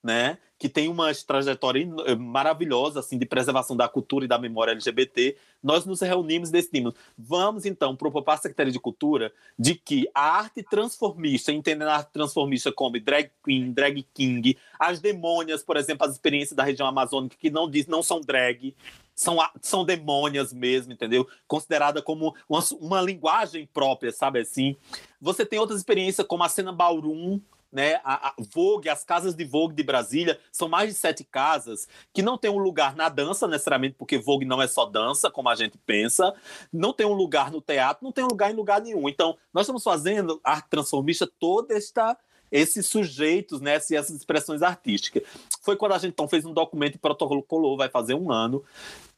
né? que tem uma trajetória eh, maravilhosa assim de preservação da cultura e da memória LGBT, nós nos reunimos e decidimos, vamos então propor para a Secretaria de Cultura de que a arte transformista, entendendo a arte transformista como drag queen, drag king, as demônias, por exemplo, as experiências da região amazônica que não diz, não são drag, são, são demônias mesmo, entendeu? Considerada como uma, uma linguagem própria, sabe assim? Você tem outras experiências como a cena ballroom, né? A, a, Vogue, as casas de Vogue de Brasília, são mais de sete casas que não tem um lugar na dança, necessariamente, porque Vogue não é só dança, como a gente pensa, não tem um lugar no teatro, não tem um lugar em lugar nenhum. Então, nós estamos fazendo arte transformista toda esta esses sujeitos, né, essas expressões artísticas. Foi quando a gente então fez um documento e protocolou, vai fazer um ano,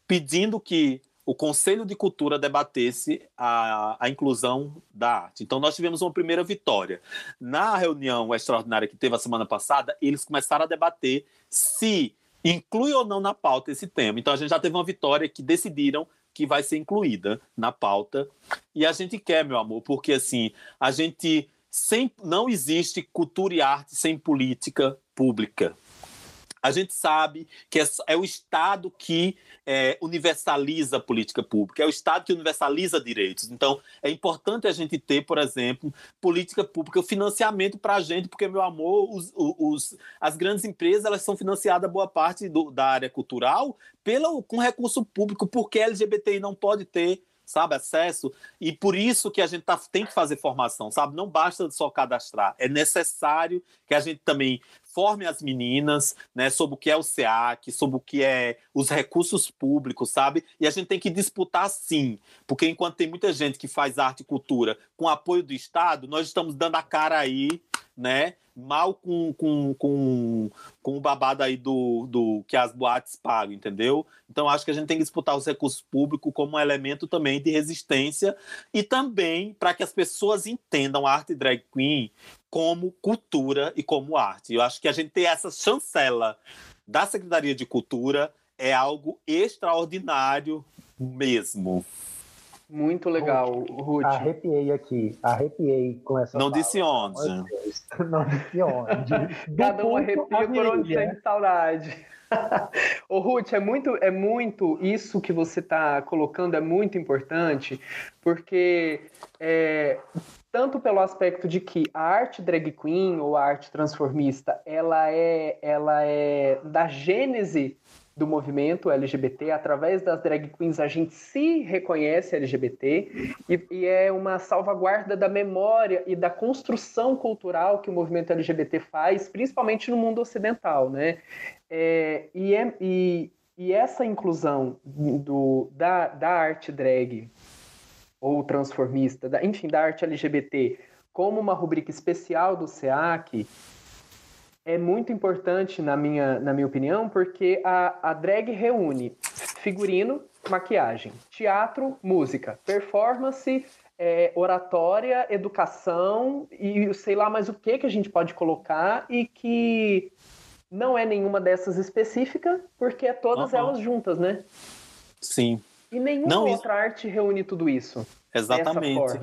pedindo que o Conselho de Cultura debatesse a, a inclusão da arte. Então, nós tivemos uma primeira vitória. Na reunião extraordinária que teve a semana passada, eles começaram a debater se inclui ou não na pauta esse tema. Então, a gente já teve uma vitória que decidiram que vai ser incluída na pauta. E a gente quer, meu amor, porque assim, a gente sem, não existe cultura e arte sem política pública. A gente sabe que é, é o Estado que é, universaliza a política pública, é o Estado que universaliza direitos. Então, é importante a gente ter, por exemplo, política pública, financiamento para a gente, porque, meu amor, os, os, as grandes empresas elas são financiadas, boa parte do, da área cultural, pelo, com recurso público, porque LGBTI não pode ter sabe, acesso, e por isso que a gente tá, tem que fazer formação, sabe? Não basta só cadastrar, é necessário que a gente também forme as meninas, né, sobre o que é o SEAC, sobre o que é os recursos públicos, sabe? E a gente tem que disputar sim, porque enquanto tem muita gente que faz arte e cultura com apoio do Estado, nós estamos dando a cara aí, né? Mal com, com, com, com o babado aí do, do que as boates pagam, entendeu? Então acho que a gente tem que disputar os recursos públicos como um elemento também de resistência e também para que as pessoas entendam a arte drag queen como cultura e como arte. Eu acho que a gente ter essa chancela da Secretaria de Cultura é algo extraordinário mesmo. Muito legal, Ruth. Arrepiei aqui, arrepiei com essa. Não fala. disse onde. Não disse onde. Cada um arrepia por onde tem saudade. Ô Ruth, é muito, é muito isso que você está colocando é muito importante, porque é, tanto pelo aspecto de que a arte drag queen ou a arte transformista, ela é, ela é da gênese do movimento LGBT, através das drag queens a gente se reconhece LGBT e, e, é uma salvaguarda da memória e da construção cultural que o movimento LGBT faz, principalmente no mundo ocidental, né? É, e, é, e, e essa inclusão do, da, da arte drag ou transformista, da, enfim, da arte LGBT, como uma rubrica especial do SEAC, é muito importante, na minha, na minha opinião, porque a, a drag reúne figurino, maquiagem, teatro, música, performance, é, oratória, educação e sei lá mais o que que a gente pode colocar e que não é nenhuma dessas específica, porque é todas uhum. elas juntas, né? Sim. E nenhuma não, outra isso... arte reúne tudo isso. Exatamente.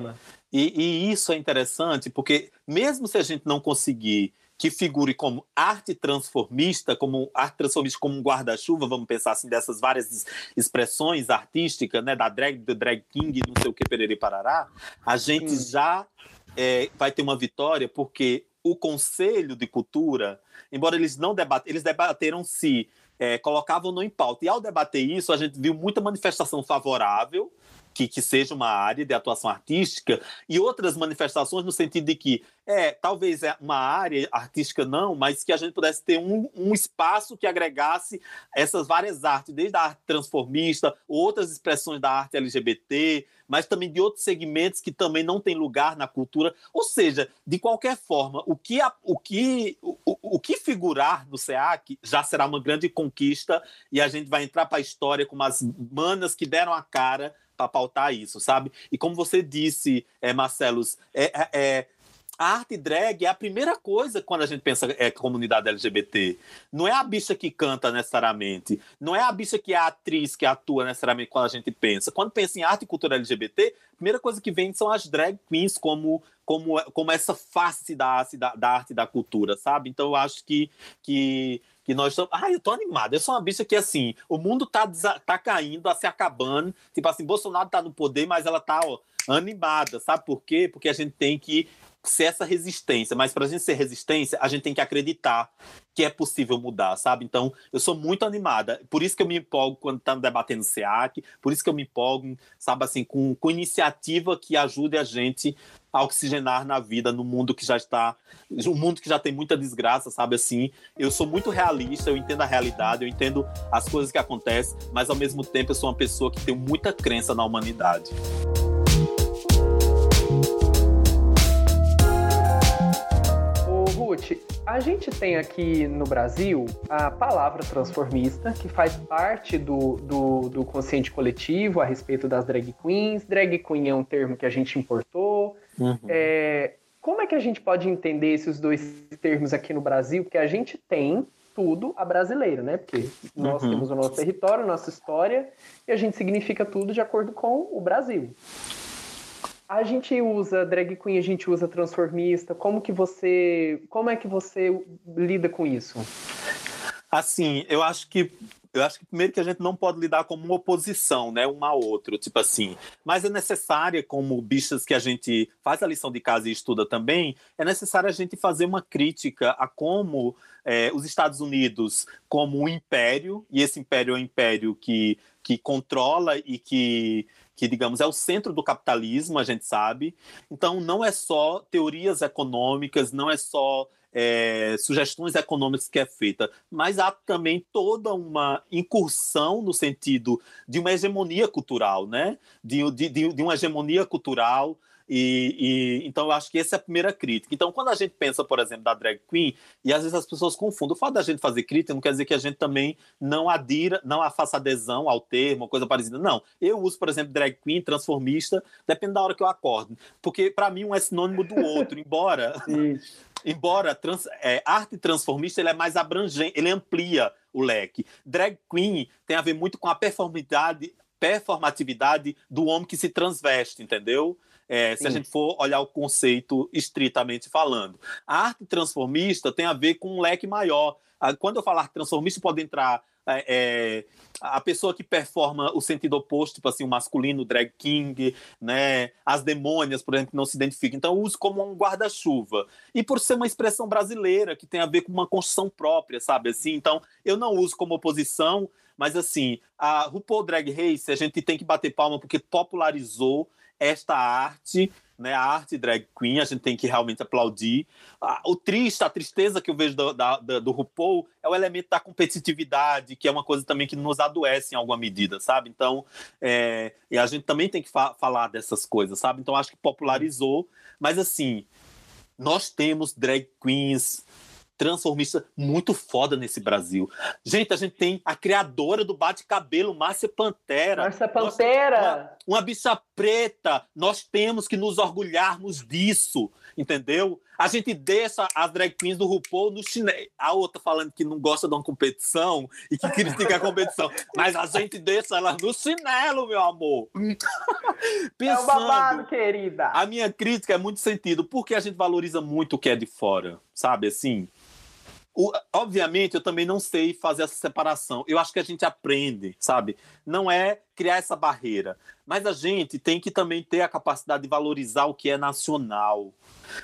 E, e, isso é interessante, porque mesmo se a gente não conseguir que figure como arte transformista, como arte transformista como um guarda-chuva, vamos pensar assim, dessas várias expressões artísticas, né, da drag, do drag king, não sei o que, perere parará, a gente já é, vai ter uma vitória, porque o Conselho de Cultura, embora eles não debatem, eles debateram se é, colocavam no em pauta. E ao debater isso, a gente viu muita manifestação favorável, que, que seja uma área de atuação artística, e outras manifestações no sentido de que, é, talvez é uma área artística não, mas que a gente pudesse ter um, um espaço que agregasse essas várias artes, desde a arte transformista, outras expressões da arte LGBT, mas também de outros segmentos que também não têm lugar na cultura. Ou seja, de qualquer forma, o que, a, o que, o, o que figurar no SEAC já será uma grande conquista e a gente vai entrar para a história com umas manas que deram a cara pautar isso, sabe? E como você disse, é, Marcelos, é, é, é, a arte drag é a primeira coisa quando a gente pensa é comunidade LGBT. Não é a bicha que canta necessariamente, não é a bicha que é a atriz que atua necessariamente quando a gente pensa. Quando pensa em arte e cultura LGBT, a primeira coisa que vem são as drag queens como como, como essa face da, da, da arte e da cultura, sabe? Então eu acho que, que que nós estamos. Ai, eu tô animado. Eu sou uma bicha que, assim, o mundo tá, tá caindo, tá se acabando. Tipo assim, Bolsonaro tá no poder, mas ela tá ó, animada. Sabe por quê? Porque a gente tem que ser essa resistência. Mas para a gente ser resistência, a gente tem que acreditar que é possível mudar, sabe? Então, eu sou muito animada. Por isso que eu me empolgo quando estamos debatendo SEAC, por isso que eu me empolgo, sabe, assim, com, com iniciativa que ajude a gente a oxigenar na vida no mundo que já está, um mundo que já tem muita desgraça, sabe assim? Eu sou muito realista, eu entendo a realidade, eu entendo as coisas que acontecem, mas ao mesmo tempo eu sou uma pessoa que tem muita crença na humanidade. Ruth, a gente tem aqui no Brasil a palavra transformista, que faz parte do, do, do consciente coletivo a respeito das drag queens. Drag queen é um termo que a gente importou, Uhum. É, como é que a gente pode entender esses dois termos aqui no Brasil? Porque a gente tem tudo a brasileira, né? Porque nós uhum. temos o nosso território, nossa história, e a gente significa tudo de acordo com o Brasil. A gente usa drag queen, a gente usa transformista. Como que você, como é que você lida com isso? Assim, eu acho que eu acho que primeiro que a gente não pode lidar como uma oposição, né, um ao outro, tipo assim. Mas é necessária, como bichas que a gente faz a lição de casa e estuda também, é necessário a gente fazer uma crítica a como é, os Estados Unidos, como um império, e esse império é um império que, que controla e que que, digamos, é o centro do capitalismo, a gente sabe. Então, não é só teorias econômicas, não é só é, sugestões econômicas que é feita, mas há também toda uma incursão no sentido de uma hegemonia cultural, né? De, de, de uma hegemonia cultural e, e, então eu acho que essa é a primeira crítica. Então, quando a gente pensa, por exemplo, da drag queen, e às vezes as pessoas confundem, o fato da gente fazer crítica não quer dizer que a gente também não adira, não faça adesão ao termo, coisa parecida. Não. Eu uso, por exemplo, drag queen, transformista, depende da hora que eu acordo. Porque, para mim, um é sinônimo do outro, embora. embora trans, é, arte transformista ele é mais abrangente, ele amplia o leque. Drag queen tem a ver muito com a performatividade, performatividade do homem que se transveste, entendeu? É, se a gente for olhar o conceito estritamente falando. A arte transformista tem a ver com um leque maior. Quando eu falar transformista, pode entrar é, é, a pessoa que performa o sentido oposto, tipo assim, o masculino, o drag king, né? As demônias, por exemplo, que não se identificam. Então, eu uso como um guarda-chuva. E por ser uma expressão brasileira, que tem a ver com uma construção própria, sabe? Assim, então, eu não uso como oposição, mas assim, a RuPaul Drag Race, a gente tem que bater palma porque popularizou esta arte, né, a arte drag queen, a gente tem que realmente aplaudir. O triste, a tristeza que eu vejo do, do RuPaul é o elemento da competitividade, que é uma coisa também que nos adoece em alguma medida, sabe? Então, é, e a gente também tem que fa falar dessas coisas, sabe? Então, acho que popularizou, mas assim, nós temos drag queens transformista muito foda nesse Brasil. Gente, a gente tem a criadora do bate-cabelo, Márcia Pantera. Márcia Pantera! Uma, uma bicha preta. Nós temos que nos orgulharmos disso, entendeu? A gente deixa as drag queens do RuPaul no chinelo. A outra falando que não gosta de uma competição e que critica a competição. Mas a gente deixa elas no chinelo, meu amor. Pensando, é o babado, querida. A minha crítica é muito sentido, porque a gente valoriza muito o que é de fora, sabe assim? O, obviamente, eu também não sei fazer essa separação. Eu acho que a gente aprende, sabe? Não é criar essa barreira. Mas a gente tem que também ter a capacidade de valorizar o que é nacional.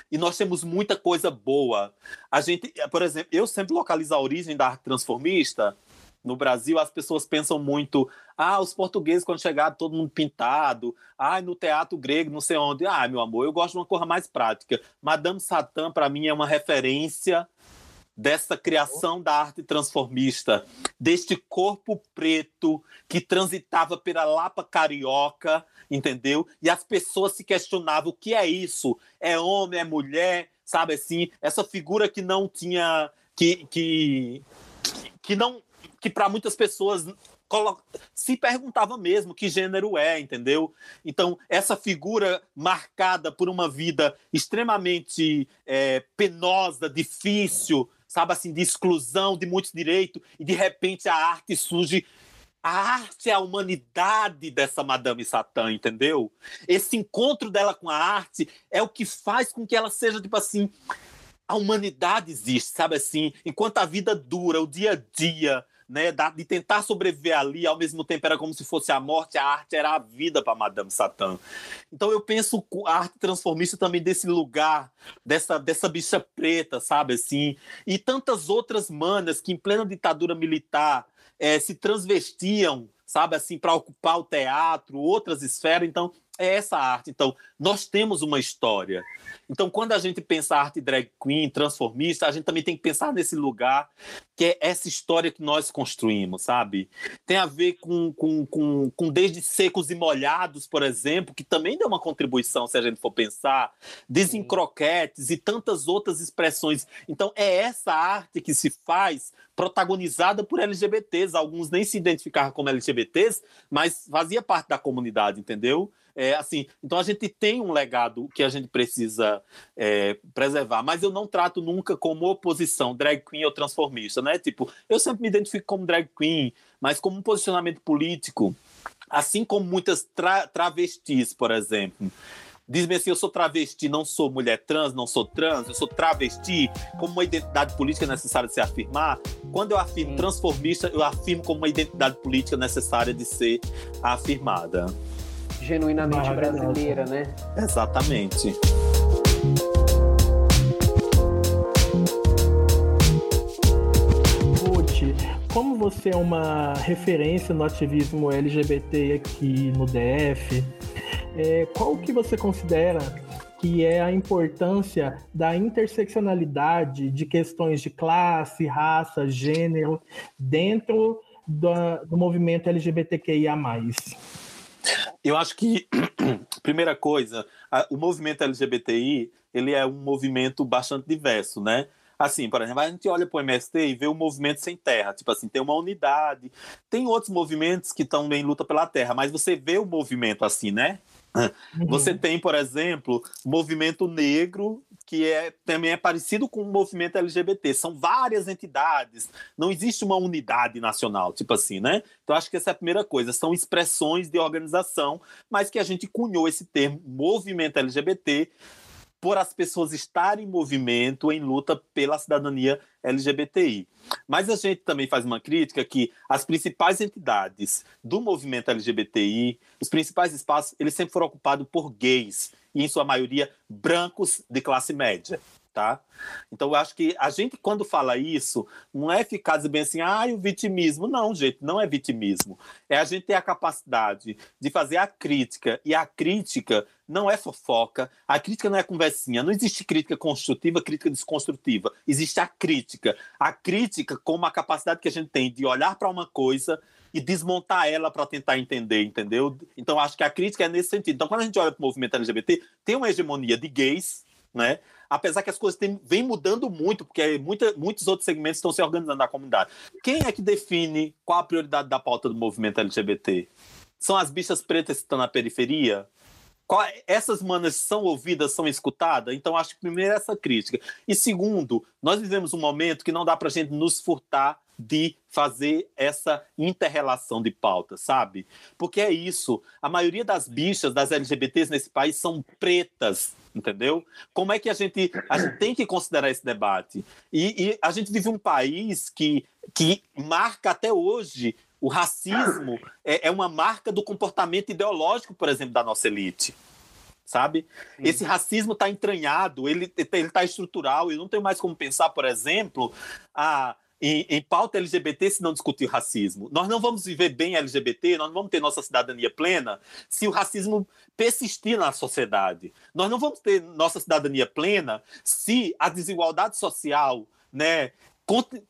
E nós temos muita coisa boa. A gente, por exemplo, eu sempre localizo a origem da arte transformista. No Brasil, as pessoas pensam muito: ah, os portugueses, quando chegaram, todo mundo pintado. Ah, no teatro grego, não sei onde. Ah, meu amor, eu gosto de uma coisa mais prática. Madame Satã, para mim, é uma referência dessa criação da arte transformista, deste corpo preto que transitava pela Lapa Carioca, entendeu? E as pessoas se questionavam o que é isso? É homem, é mulher, sabe assim? Essa figura que não tinha que que que não que para muitas pessoas se perguntava mesmo que gênero é, entendeu? Então, essa figura marcada por uma vida extremamente é, penosa, difícil, sabe assim, de exclusão, de muitos direitos, e de repente a arte surge. A arte é a humanidade dessa Madame Satã, entendeu? Esse encontro dela com a arte é o que faz com que ela seja, tipo assim, a humanidade existe, sabe assim? Enquanto a vida dura, o dia a dia, né, de tentar sobreviver ali, ao mesmo tempo era como se fosse a morte, a arte era a vida para Madame Satã. Então eu penso a arte transformista também desse lugar, dessa, dessa bicha preta, sabe assim, e tantas outras manas que em plena ditadura militar é, se transvestiam, sabe assim, para ocupar o teatro, outras esferas. Então é essa arte. Então, nós temos uma história. Então, quando a gente pensa arte drag queen, transformista, a gente também tem que pensar nesse lugar que é essa história que nós construímos, sabe? Tem a ver com, com, com, com Desde Secos e Molhados, por exemplo, que também deu uma contribuição, se a gente for pensar, Desencroquetes e tantas outras expressões. Então, é essa arte que se faz protagonizada por LGBTs. Alguns nem se identificavam como LGBTs, mas fazia parte da comunidade, entendeu? É, assim, então a gente tem um legado que a gente precisa é, preservar, mas eu não trato nunca como oposição, drag queen ou transformista, né? Tipo, eu sempre me identifico como drag queen, mas como um posicionamento político, assim como muitas tra travestis, por exemplo. Diz-me assim, eu sou travesti, não sou mulher trans, não sou trans, eu sou travesti, como uma identidade política necessária de se afirmar. Quando eu afirmo transformista, eu afirmo como uma identidade política necessária de ser afirmada. Genuinamente brasileira, né? Exatamente. como você é uma referência no ativismo LGBT aqui no DF, é, qual que você considera que é a importância da interseccionalidade de questões de classe, raça, gênero dentro do, do movimento LGBTQIA+. Eu acho que, primeira coisa, a, o movimento LGBTI ele é um movimento bastante diverso, né? Assim, por exemplo, a gente olha para o MST e vê o movimento sem terra. Tipo assim, tem uma unidade. Tem outros movimentos que estão em luta pela terra, mas você vê o movimento assim, né? Uhum. Você tem, por exemplo, movimento negro, que é, também é parecido com o movimento LGBT. São várias entidades, não existe uma unidade nacional, tipo assim, né? Então, acho que essa é a primeira coisa. São expressões de organização, mas que a gente cunhou esse termo movimento LGBT por as pessoas estarem em movimento, em luta pela cidadania LGBTI. Mas a gente também faz uma crítica que as principais entidades do movimento LGBTI, os principais espaços, eles sempre foram ocupados por gays, e em sua maioria brancos de classe média tá? Então eu acho que a gente quando fala isso, não é ficar bem assim, ah, o vitimismo. Não, gente, não é vitimismo. É a gente ter a capacidade de fazer a crítica, e a crítica não é fofoca, a crítica não é conversinha, não existe crítica construtiva, crítica desconstrutiva. Existe a crítica. A crítica como a capacidade que a gente tem de olhar para uma coisa e desmontar ela para tentar entender, entendeu? Então acho que a crítica é nesse sentido. Então quando a gente olha para o movimento LGBT, tem uma hegemonia de gays, né? Apesar que as coisas têm, vêm mudando muito, porque muita, muitos outros segmentos estão se organizando na comunidade. Quem é que define qual a prioridade da pauta do movimento LGBT? São as bichas pretas que estão na periferia? Qual, essas manas são ouvidas, são escutadas? Então, acho que primeiro é essa crítica. E segundo, nós vivemos um momento que não dá para a gente nos furtar de fazer essa interrelação de pautas, sabe? Porque é isso. A maioria das bichas, das LGBTs nesse país são pretas, entendeu? Como é que a gente, a gente tem que considerar esse debate? E, e, a gente vive um país que, que marca até hoje o racismo, é, é uma marca do comportamento ideológico, por exemplo, da nossa elite sabe? Sim. Esse racismo está entranhado, ele está estrutural. Eu não tenho mais como pensar, por exemplo, a em, em, pauta LGBT se não discutir racismo. Nós não vamos viver bem LGBT, nós não vamos ter nossa cidadania plena se o racismo persistir na sociedade. Nós não vamos ter nossa cidadania plena se a desigualdade social, né,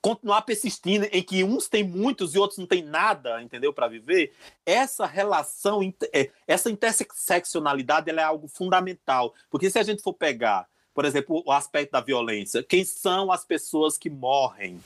continuar persistindo em que uns têm muitos e outros não têm nada, entendeu, para viver. Essa relação, é, essa interseccionalidade, ela é algo fundamental, porque se a gente for pegar, por exemplo, o aspecto da violência, quem são as pessoas que morrem?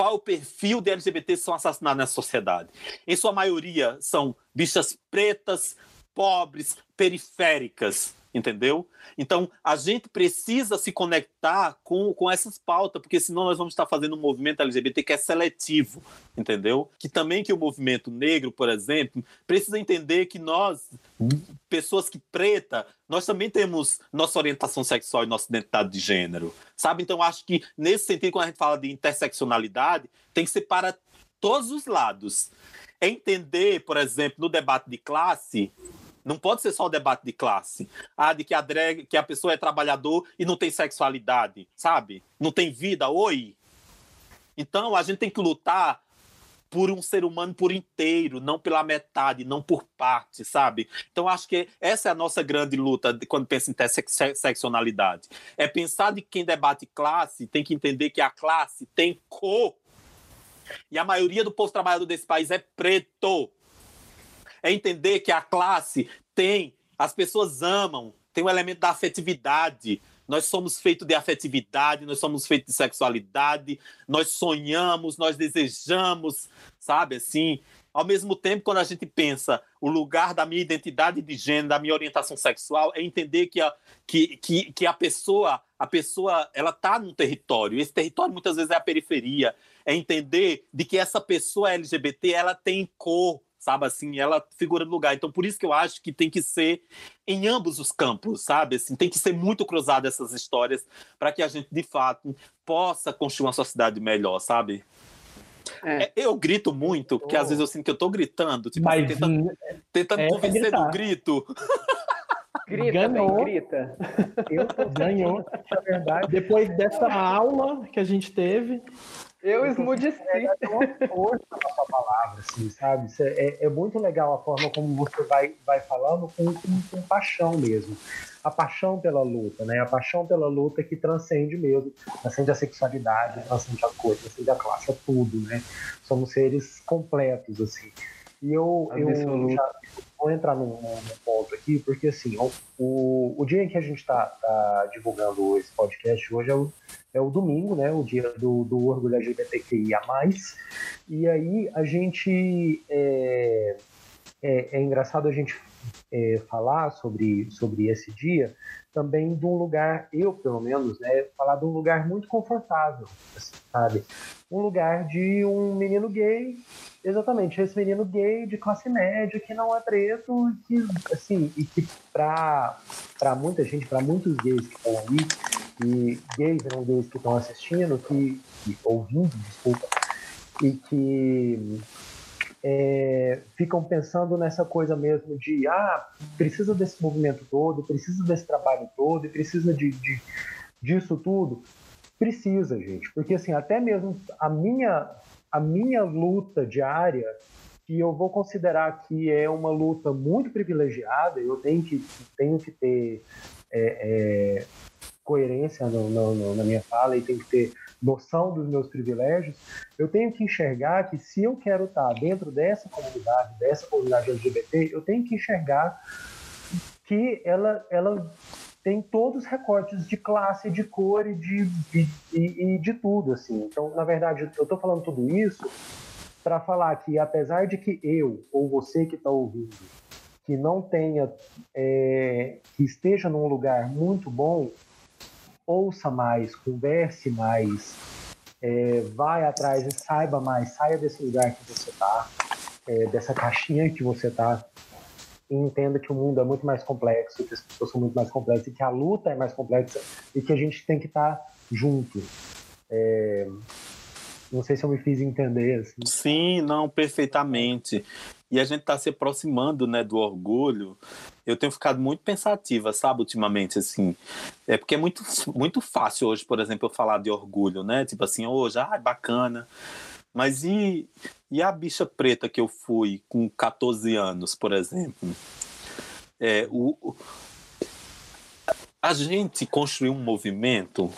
Qual o perfil de LGBT são assassinados na sociedade. Em sua maioria são bichas pretas, pobres, periféricas, entendeu? Então, a gente precisa se conectar com, com essas pautas, porque senão nós vamos estar fazendo um movimento LGBT que é seletivo, entendeu? Que também que o movimento negro, por exemplo, precisa entender que nós, pessoas que preta, nós também temos nossa orientação sexual e nossa identidade de gênero, sabe? Então, acho que nesse sentido, quando a gente fala de interseccionalidade, tem que ser para todos os lados. É entender, por exemplo, no debate de classe, não pode ser só o debate de classe. Ah, de que a drag, que a pessoa é trabalhador e não tem sexualidade, sabe? Não tem vida, oi. Então a gente tem que lutar por um ser humano por inteiro, não pela metade, não por parte, sabe? Então acho que essa é a nossa grande luta quando pensa em interseccionalidade. É pensar de quem debate classe tem que entender que a classe tem cor. E a maioria do povo trabalhador desse país é preto é entender que a classe tem, as pessoas amam, tem o um elemento da afetividade. Nós somos feitos de afetividade, nós somos feitos de sexualidade, nós sonhamos, nós desejamos, sabe assim? Ao mesmo tempo, quando a gente pensa o lugar da minha identidade de gênero, da minha orientação sexual, é entender que a, que, que, que a pessoa, a pessoa, ela está num território. Esse território muitas vezes é a periferia. É entender de que essa pessoa LGBT, ela tem cor, sabe assim, ela figura no lugar. Então por isso que eu acho que tem que ser em ambos os campos, sabe? Assim, tem que ser muito cruzado essas histórias para que a gente de fato possa construir uma sociedade melhor, sabe? É. é eu grito muito, porque às vezes eu sinto que eu tô gritando, tipo, assim, tentando, tentando é, convencer no grito. Grita, Ganhou. Bem, grita. Eu Ganhou. É verdade. Depois dessa aula que a gente teve, eu esmudeci. É na sua palavra, assim, sabe? É, é, muito legal a forma como você vai, vai falando com, com, com, paixão mesmo. A paixão pela luta, né? A paixão pela luta que transcende mesmo. Transcende a sexualidade, transcende a cor, transcende a classe, é tudo, né? Somos seres completos, assim. E eu, eu já vou entrar num, num, ponto aqui, porque assim, o, o dia em que a gente está tá divulgando esse podcast hoje é o, é o domingo, né? O dia do, do orgulho LGBTQIA. E aí a gente. É, é, é engraçado a gente é, falar sobre, sobre esse dia também de um lugar, eu pelo menos, né, falar de um lugar muito confortável, assim, sabe? Um lugar de um menino gay Exatamente, esse menino gay de classe média que não é preto, que assim, e que para muita gente, para muitos gays que estão aí, e gays e não gays que estão assistindo, que, que, ouvindo, desculpa, e que é, ficam pensando nessa coisa mesmo de ah, precisa desse movimento todo, precisa desse trabalho todo, precisa de, de disso tudo. Precisa, gente, porque assim, até mesmo a minha a minha luta diária, que eu vou considerar que é uma luta muito privilegiada, eu tenho que, tenho que ter é, é, coerência no, no, na minha fala e tenho que ter noção dos meus privilégios, eu tenho que enxergar que se eu quero estar dentro dessa comunidade, dessa comunidade LGBT, eu tenho que enxergar que ela, ela tem todos os recortes de classe, de cor e de, de, e, e de tudo, assim. Então, na verdade, eu estou falando tudo isso para falar que, apesar de que eu ou você que está ouvindo, que não tenha, é, que esteja num lugar muito bom, ouça mais, converse mais, é, vai atrás e saiba mais, saia desse lugar que você está, é, dessa caixinha que você está, e entenda que o mundo é muito mais complexo, que as pessoas são muito mais complexas, e que a luta é mais complexa, e que a gente tem que estar junto. É... Não sei se eu me fiz entender. Assim. Sim, não, perfeitamente. E a gente está se aproximando né, do orgulho. Eu tenho ficado muito pensativa, sabe, ultimamente, assim. É porque é muito, muito fácil hoje, por exemplo, eu falar de orgulho, né? Tipo assim, hoje, ah, bacana. Mas e, e a bicha preta que eu fui com 14 anos, por exemplo? É, o, a gente construiu um movimento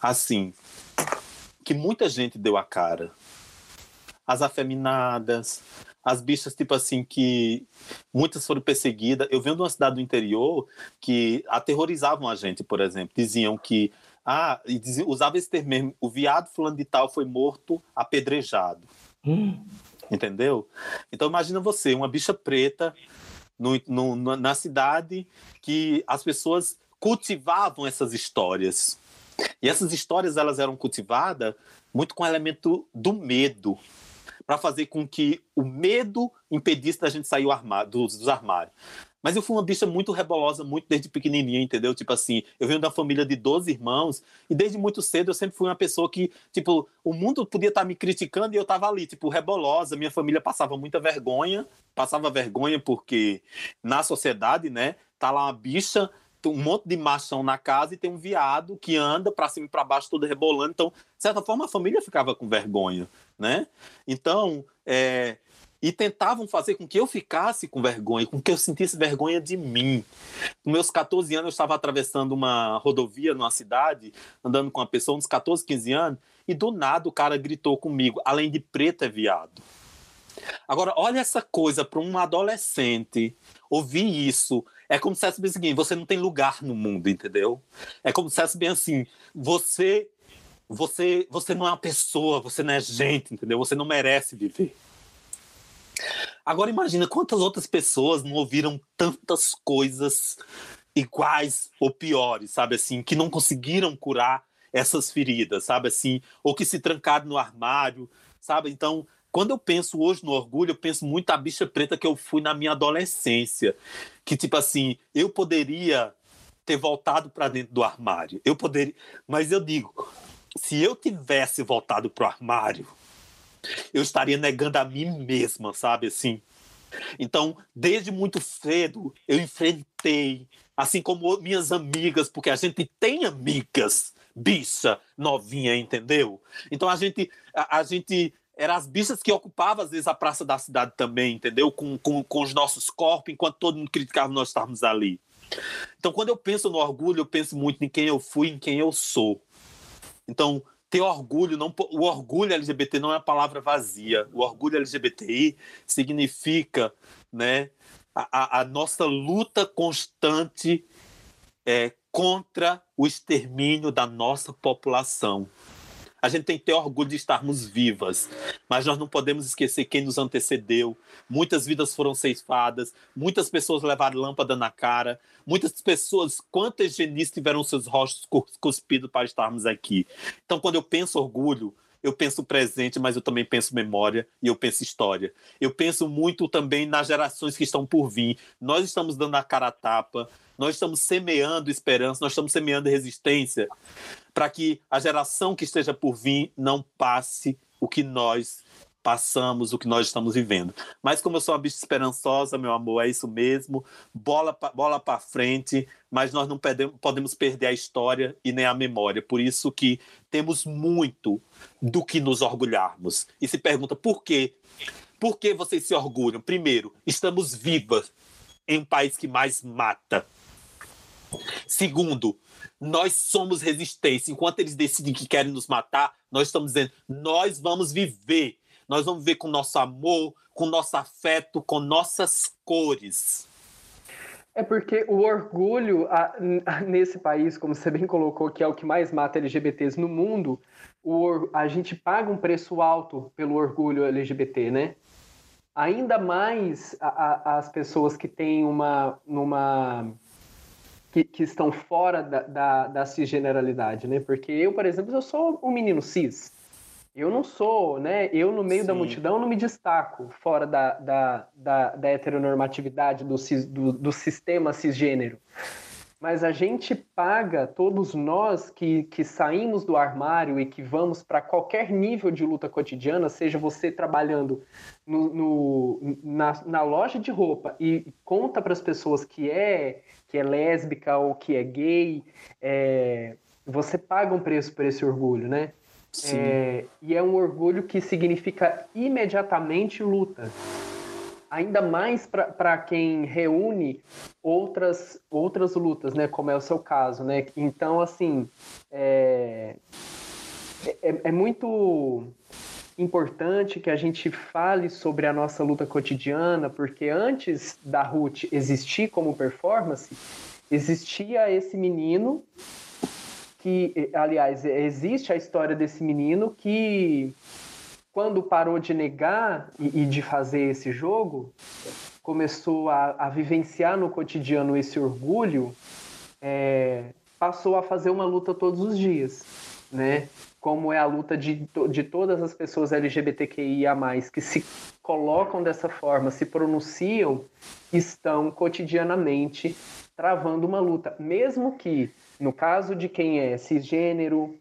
assim que muita gente deu a cara. As afeminadas, as bichas, tipo assim, que muitas foram perseguidas. Eu venho de uma cidade do interior que aterrorizavam a gente, por exemplo. Diziam que ah, usava esse termo mesmo. O viado fulano de tal foi morto apedrejado. Hum. Entendeu? Então imagina você, uma bicha preta no, no, na cidade que as pessoas cultivavam essas histórias. E essas histórias elas eram cultivadas muito com o elemento do medo, para fazer com que o medo impedisse da gente sair armário, dos, dos armários. Mas eu fui uma bicha muito rebolosa, muito desde pequenininha, entendeu? Tipo assim, eu venho da família de 12 irmãos e desde muito cedo eu sempre fui uma pessoa que, tipo, o mundo podia estar tá me criticando e eu tava ali, tipo, rebolosa. Minha família passava muita vergonha, passava vergonha porque na sociedade, né, tá lá uma bicha um monte de machão na casa e tem um viado que anda para cima e para baixo todo rebolando. Então, de certa forma, a família ficava com vergonha, né? Então, é, e tentavam fazer com que eu ficasse com vergonha, com que eu sentisse vergonha de mim. Com meus 14 anos, eu estava atravessando uma rodovia numa cidade, andando com uma pessoa, uns 14, 15 anos, e do nada o cara gritou comigo: além de preto é viado. Agora, olha essa coisa para um adolescente ouvir isso. É como se fosse bem assim: você não tem lugar no mundo, entendeu? É como se fosse bem assim: você. Você, você não é uma pessoa, você não é gente, entendeu? Você não merece viver. Agora imagina quantas outras pessoas não ouviram tantas coisas iguais ou piores, sabe assim, que não conseguiram curar essas feridas, sabe assim, ou que se trancaram no armário, sabe? Então, Quando eu penso hoje no orgulho, eu penso muito a bicha preta que eu fui na minha adolescência. Que, tipo assim, eu poderia ter voltado para dentro do armário. Eu poderia. Mas eu digo, se eu tivesse voltado para o armário, eu estaria negando a mim mesma, sabe assim? Então, desde muito cedo, eu enfrentei, assim como minhas amigas, porque a gente tem amigas, bicha novinha, entendeu? Então a gente, a, a gente eram as bichas que ocupavam, às vezes, a praça da cidade também, entendeu? Com, com, com os nossos corpos, enquanto todo mundo criticava nós estarmos ali. Então, quando eu penso no orgulho, eu penso muito em quem eu fui, em quem eu sou. Então, ter orgulho, não, o orgulho LGBT não é uma palavra vazia. O orgulho LGBTI significa né, a, a nossa luta constante é, contra o extermínio da nossa população. A gente tem que ter orgulho de estarmos vivas, mas nós não podemos esquecer quem nos antecedeu. Muitas vidas foram ceifadas, muitas pessoas levaram lâmpada na cara, muitas pessoas, quantas genis tiveram seus rostos cuspidos para estarmos aqui. Então, quando eu penso orgulho, eu penso presente, mas eu também penso memória e eu penso história. Eu penso muito também nas gerações que estão por vir. Nós estamos dando a cara a tapa, nós estamos semeando esperança, nós estamos semeando resistência para que a geração que esteja por vir não passe o que nós passamos, o que nós estamos vivendo. Mas como eu sou uma bicha esperançosa, meu amor, é isso mesmo. Bola pra, bola para frente, mas nós não podemos, perder a história e nem a memória. Por isso que temos muito do que nos orgulharmos. E se pergunta por quê? Por que vocês se orgulham? Primeiro, estamos vivas em um país que mais mata. Segundo, nós somos resistência. Enquanto eles decidem que querem nos matar, nós estamos dizendo: nós vamos viver. Nós vamos viver com nosso amor, com nosso afeto, com nossas cores. É porque o orgulho a, a, nesse país, como você bem colocou, que é o que mais mata LGBTs no mundo, o, a gente paga um preço alto pelo orgulho LGBT, né? Ainda mais a, as pessoas que têm uma, uma que, que estão fora da, da, da cisgeneralidade, né? Porque eu, por exemplo, eu sou um menino cis. Eu não sou, né? Eu, no meio Sim. da multidão, não me destaco fora da, da, da, da heteronormatividade do, do, do sistema cisgênero. Mas a gente paga, todos nós que, que saímos do armário e que vamos para qualquer nível de luta cotidiana, seja você trabalhando no, no na, na loja de roupa e conta para as pessoas que é que é lésbica ou que é gay, é, você paga um preço por esse orgulho, né? É, e é um orgulho que significa imediatamente luta. Ainda mais para quem reúne outras, outras lutas, né? Como é o seu caso, né? Então, assim, é, é, é muito importante que a gente fale sobre a nossa luta cotidiana, porque antes da Ruth existir como performance, existia esse menino que, aliás, existe a história desse menino que quando parou de negar e, e de fazer esse jogo, começou a, a, vivenciar no cotidiano esse orgulho, é, passou a fazer uma luta todos os dias, né? como é a luta de, de todas as pessoas LGBTQIA, que se colocam dessa forma, se pronunciam, estão cotidianamente travando uma luta. Mesmo que, no caso de quem é cisgênero,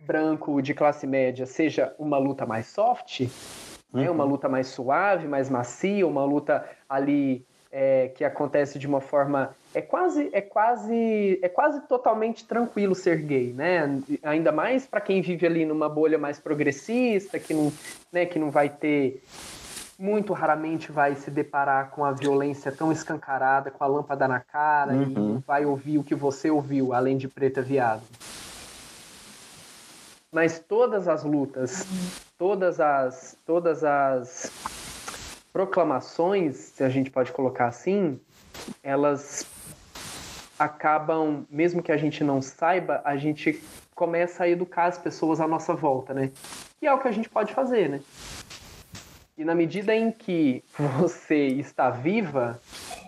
branco, de classe média, seja uma luta mais soft, uhum. né, uma luta mais suave, mais macia, uma luta ali é, que acontece de uma forma é quase é quase é quase totalmente tranquilo ser gay, né? Ainda mais para quem vive ali numa bolha mais progressista, que não, né, que não vai ter muito raramente vai se deparar com a violência tão escancarada, com a lâmpada na cara uhum. e vai ouvir o que você ouviu, além de preta viado. Mas todas as lutas, todas as todas as proclamações, se a gente pode colocar assim, elas acabam, mesmo que a gente não saiba, a gente começa a educar as pessoas à nossa volta, né? E é o que a gente pode fazer, né? E na medida em que você está viva,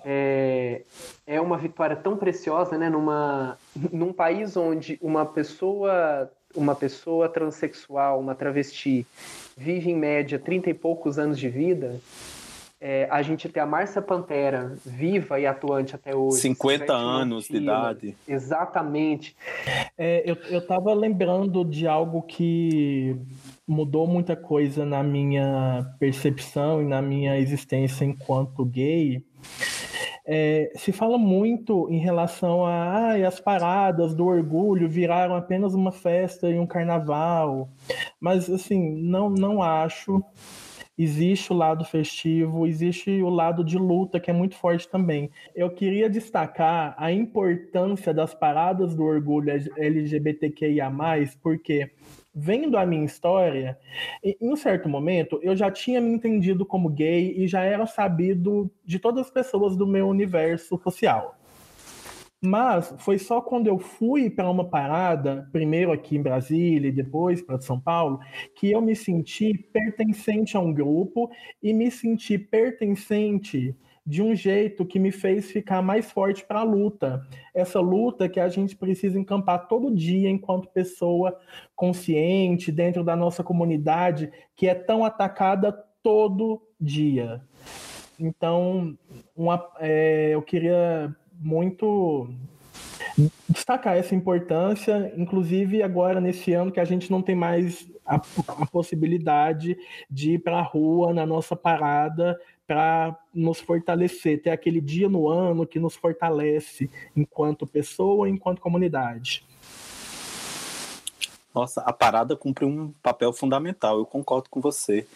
é, é uma vitória tão preciosa, né? Numa, num país onde uma pessoa uma pessoa transexual, uma travesti, vive em média 30 e poucos anos de vida, é, a gente tem a Márcia Pantera viva e atuante até hoje. 50 anos de idade. Exatamente. É, eu, eu tava lembrando de algo que mudou muita coisa na minha percepção e na minha existência enquanto gay. É, se fala muito em relação a ah, as paradas do orgulho viraram apenas uma festa e um carnaval, mas assim não não acho existe o lado festivo, existe o lado de luta que é muito forte também. Eu queria destacar a importância das paradas do orgulho LGBTQIA+, porque vendo a minha história, em um certo momento eu já tinha me entendido como gay e já era sabido de todas as pessoas do meu universo social. Mas foi só quando eu fui para uma parada, primeiro aqui em Brasília e depois para São Paulo, que eu me senti pertencente a um grupo e me senti pertencente de um jeito que me fez ficar mais forte para a luta. Essa luta que a gente precisa encampar todo dia enquanto pessoa consciente dentro da nossa comunidade, que é tão atacada todo dia. Então, uma, é, eu queria muito destacar essa importância, inclusive agora nesse ano que a gente não tem mais a, a possibilidade de ir para a rua na nossa parada para nos fortalecer, ter aquele dia no ano que nos fortalece enquanto pessoa, enquanto comunidade. Nossa, a parada cumpre um papel fundamental, eu concordo com você.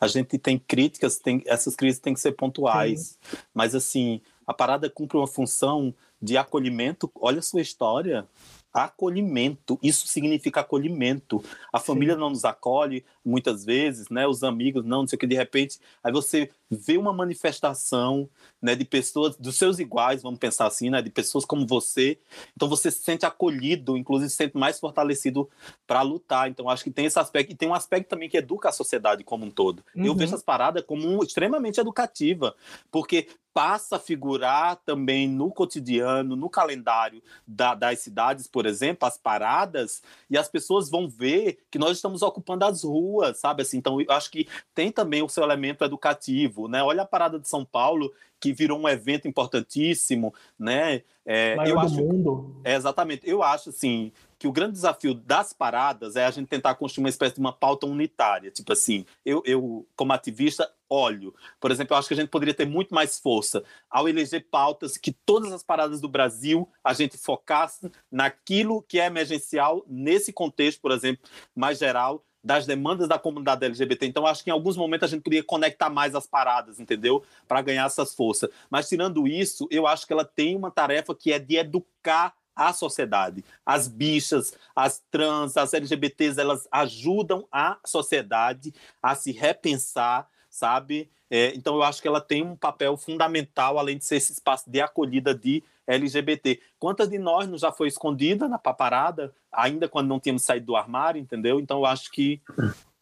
A gente tem críticas, tem, essas críticas têm que ser pontuais, Sim. mas assim, a parada cumpre uma função de acolhimento. Olha a sua história. Acolhimento, isso significa acolhimento. A família Sim. não nos acolhe muitas vezes, né? Os amigos não, não sei o que, de repente, aí você vê uma manifestação né, de pessoas, dos seus iguais, vamos pensar assim, né, de pessoas como você. Então você se sente acolhido, inclusive se sente mais fortalecido para lutar. Então acho que tem esse aspecto, e tem um aspecto também que educa a sociedade como um todo. Uhum. Eu vejo as paradas como um, extremamente educativa, porque passa a figurar também no cotidiano, no calendário da, das cidades, por exemplo, as paradas, e as pessoas vão ver que nós estamos ocupando as ruas, sabe? Assim, então, eu acho que tem também o seu elemento educativo, né? Olha a parada de São Paulo, que virou um evento importantíssimo, né? É, Maior eu do acho, mundo. É, exatamente. Eu acho, assim, que o grande desafio das paradas é a gente tentar construir uma espécie de uma pauta unitária. Tipo assim, eu, eu como ativista, olho. Por exemplo, eu acho que a gente poderia ter muito mais força ao eleger pautas que todas as paradas do Brasil a gente focasse naquilo que é emergencial nesse contexto, por exemplo, mais geral, das demandas da comunidade LGBT. Então, acho que em alguns momentos a gente poderia conectar mais as paradas, entendeu? Para ganhar essas forças. Mas, tirando isso, eu acho que ela tem uma tarefa que é de educar a sociedade. As bichas, as trans, as LGBTs, elas ajudam a sociedade a se repensar, sabe? É, então, eu acho que ela tem um papel fundamental, além de ser esse espaço de acolhida de LGBT. Quantas de nós não já foi escondida na paparada, ainda quando não tínhamos saído do armário, entendeu? Então eu acho que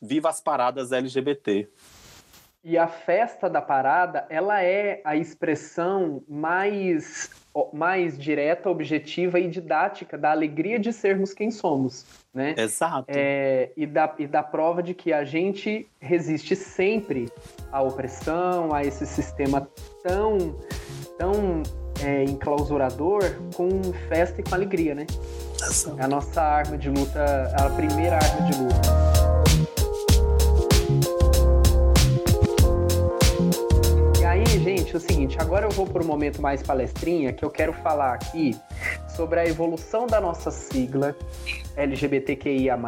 viva as paradas LGBT. E a festa da parada, ela é a expressão mais mais direta, objetiva e didática da alegria de sermos quem somos, né? Exato. É, e, da, e da prova de que a gente resiste sempre à opressão, a esse sistema tão, tão é, enclausurador com festa e com alegria, né? É a nossa arma de luta, a primeira arma de luta. E aí, gente, é o seguinte, agora eu vou para o momento mais palestrinha, que eu quero falar aqui sobre a evolução da nossa sigla LGBTQIA+,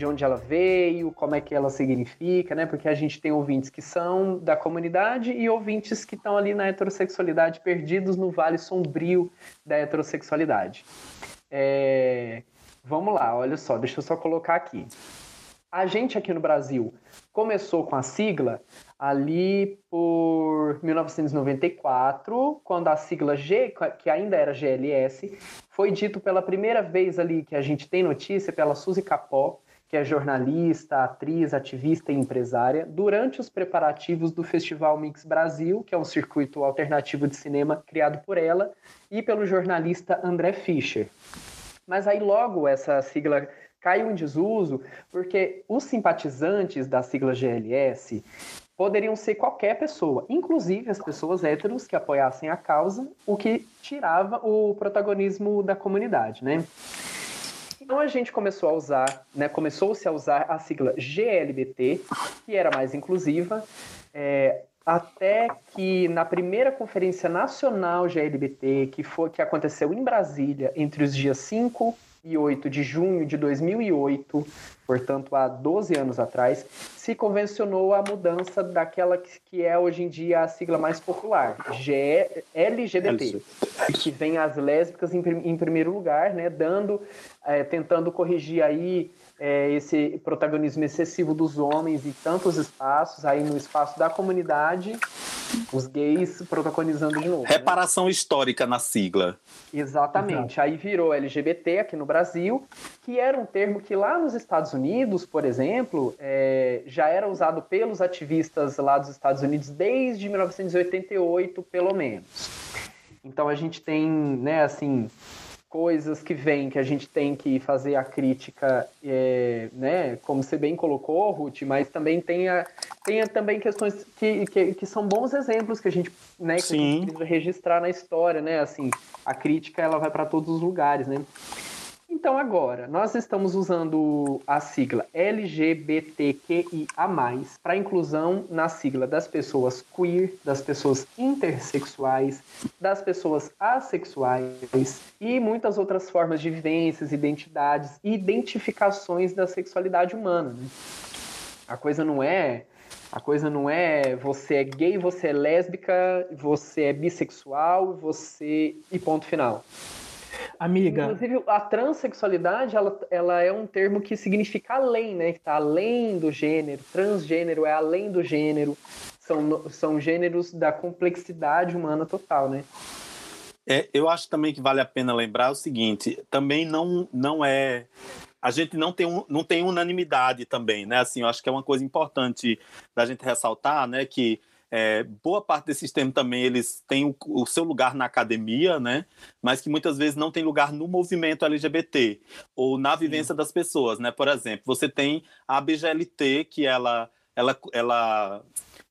de onde ela veio, como é que ela significa, né? Porque a gente tem ouvintes que são da comunidade e ouvintes que estão ali na heterossexualidade, perdidos no vale sombrio da heterossexualidade. É... Vamos lá, olha só, deixa eu só colocar aqui. A gente aqui no Brasil começou com a sigla ali por 1994, quando a sigla G, que ainda era GLS, foi dito pela primeira vez ali que a gente tem notícia pela Suzy Capó, que é jornalista, atriz, ativista e empresária, durante os preparativos do Festival Mix Brasil, que é um circuito alternativo de cinema criado por ela, e pelo jornalista André Fischer. Mas aí logo essa sigla caiu em desuso porque os simpatizantes da sigla GLS poderiam ser qualquer pessoa, inclusive as pessoas héteros que apoiassem a causa, o que tirava o protagonismo da comunidade, né? Então a gente começou a usar, né, começou-se a usar a sigla GLBT, que era mais inclusiva, é, até que na primeira conferência nacional GLBT, que foi que aconteceu em Brasília entre os dias 5 e 8 de junho de 2008, portanto há 12 anos atrás, se convencionou a mudança daquela que é hoje em dia a sigla mais popular, G LGBT, que vem as lésbicas em, em primeiro lugar, né, dando, é, tentando corrigir aí é, esse protagonismo excessivo dos homens em tantos espaços, aí no espaço da comunidade, os gays protagonizando de novo. Né? Reparação né? histórica na sigla. Exatamente. Exato. Aí virou LGBT aqui no Brasil, que era um termo que lá nos Estados Unidos, por exemplo, é, já era usado pelos ativistas lá dos Estados Unidos desde 1988, pelo menos. Então a gente tem, né, assim, coisas que vêm que a gente tem que fazer a crítica, é, né, como você bem colocou, Ruth, mas também tem, a, tem a, também questões que, que, que, são bons exemplos que a gente, né, que Sim. a gente precisa registrar na história, né, assim, a crítica ela vai para todos os lugares, né. Então, agora, nós estamos usando a sigla LGBTQIA, para inclusão na sigla das pessoas queer, das pessoas intersexuais, das pessoas assexuais e muitas outras formas de vivências, identidades e identificações da sexualidade humana. Né? A coisa não é a coisa não é você é gay, você é lésbica, você é bissexual, você e ponto final. Amiga. Inclusive, a transexualidade, ela, ela é um termo que significa além, né? Que está além do gênero. Transgênero é além do gênero. São, são gêneros da complexidade humana total, né? É, eu acho também que vale a pena lembrar o seguinte: também não, não é a gente não tem, um, não tem unanimidade também, né? Assim, eu acho que é uma coisa importante da gente ressaltar, né? Que é, boa parte desses termos também eles têm o, o, seu lugar na academia, né? Mas que muitas vezes não tem lugar no movimento LGBT ou na vivência Sim. das pessoas, né? Por exemplo, você tem a BGLT que ela, ela, ela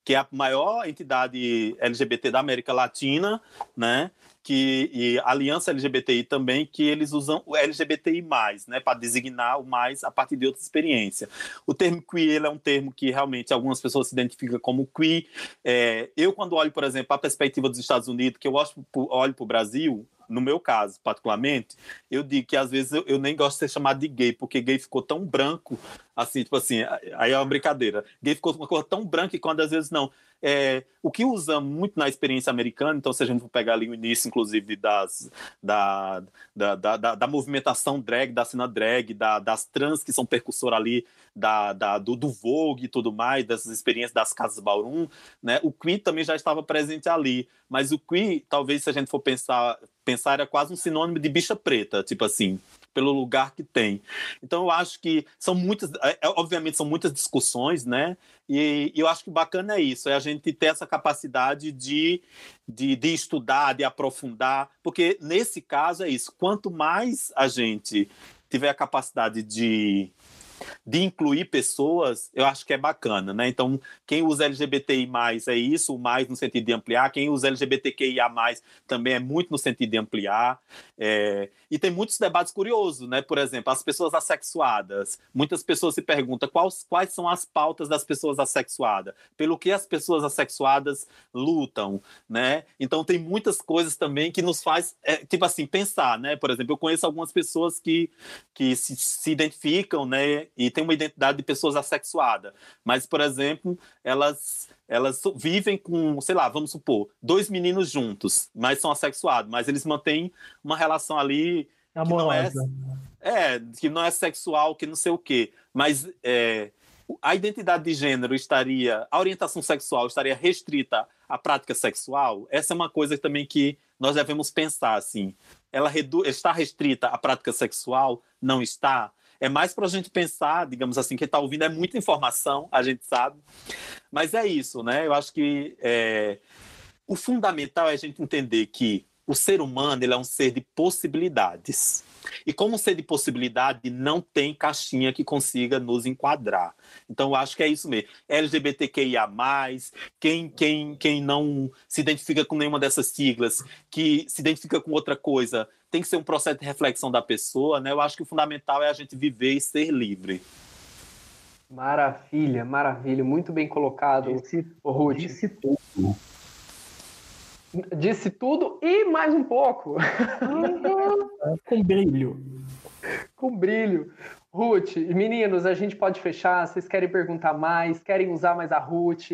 que é a maior entidade LGBT da América Latina, né? Que e Aliança LGBTI também, que eles usam o LGBTI+, né, para designar o mais a partir de outra experiência. O termo queer é um termo que realmente algumas pessoas se identificam como queer. É, eu, quando olho, por exemplo, a perspectiva dos Estados Unidos, que eu olho para o Brasil, no meu caso, particularmente, eu digo que às vezes eu, eu, nem gosto de ser chamado de gay, porque gay ficou tão branco, assim, tipo assim, aí é uma brincadeira. Gay ficou uma cor tão branca que quando às vezes não. É, o que usa muito na experiência americana, então se a gente for pegar ali o início, inclusive, das, da, da, da, da, da movimentação drag, da cena drag, da, das trans que são percussor ali, da, da, do, do Vogue e tudo mais, dessas experiências das casas Ballroom, né? O Queen também já estava presente ali, mas o Queen, talvez se a gente for pensar, pensar era quase um sinônimo de bicha preta, tipo assim, pelo lugar que tem. Então eu acho que são muitas, é, é, obviamente são muitas discussões, né? E, e, eu acho que bacana é isso, é a gente ter essa capacidade de, de, de estudar, de aprofundar, porque nesse caso é isso. Quanto mais a gente tiver a capacidade de de incluir pessoas, eu acho que é bacana, né? Então, quem usa LGBTI+, é isso, mais no sentido de ampliar, quem usa LGBTQIA+, também é muito no sentido de ampliar, é... e tem muitos debates curiosos, né? Por exemplo, as pessoas assexuadas, muitas pessoas se perguntam quais, quais são as pautas das pessoas assexuadas, pelo que as pessoas assexuadas lutam, né? Então, tem muitas coisas também que nos faz, é, tipo assim, pensar, né? Por exemplo, eu conheço algumas pessoas que, que se, se identificam, né? E tem uma identidade de pessoas assexuadas. Mas, por exemplo, elas elas vivem com, sei lá, vamos supor, dois meninos juntos, mas são assexuados, mas eles mantêm uma relação ali que não é, é, que não é sexual, que não sei o quê. Mas é, a identidade de gênero estaria, a orientação sexual estaria restrita à prática sexual? Essa é uma coisa também que nós devemos pensar, assim. Ela está restrita à prática sexual? Não está? É mais para a gente pensar, digamos assim, quem está ouvindo é muita informação, a gente sabe. Mas é isso, né? Eu acho que é, o fundamental é a gente entender que o ser humano ele é um ser de possibilidades. E como ser de possibilidade, não tem caixinha que consiga nos enquadrar. Então, eu acho que é isso mesmo. LGBTQIA, quem, quem, quem não se identifica com nenhuma dessas siglas, que se identifica com outra coisa, tem que ser um processo de reflexão da pessoa, né? Eu acho que o fundamental é a gente viver e ser livre. Maravilha, maravilha, muito bem colocado, disse, Ruth. Disse tudo. Disse tudo e mais um pouco. Com brilho. Com brilho. Ruth, meninos, a gente pode fechar? Vocês querem perguntar mais? Querem usar mais a Ruth?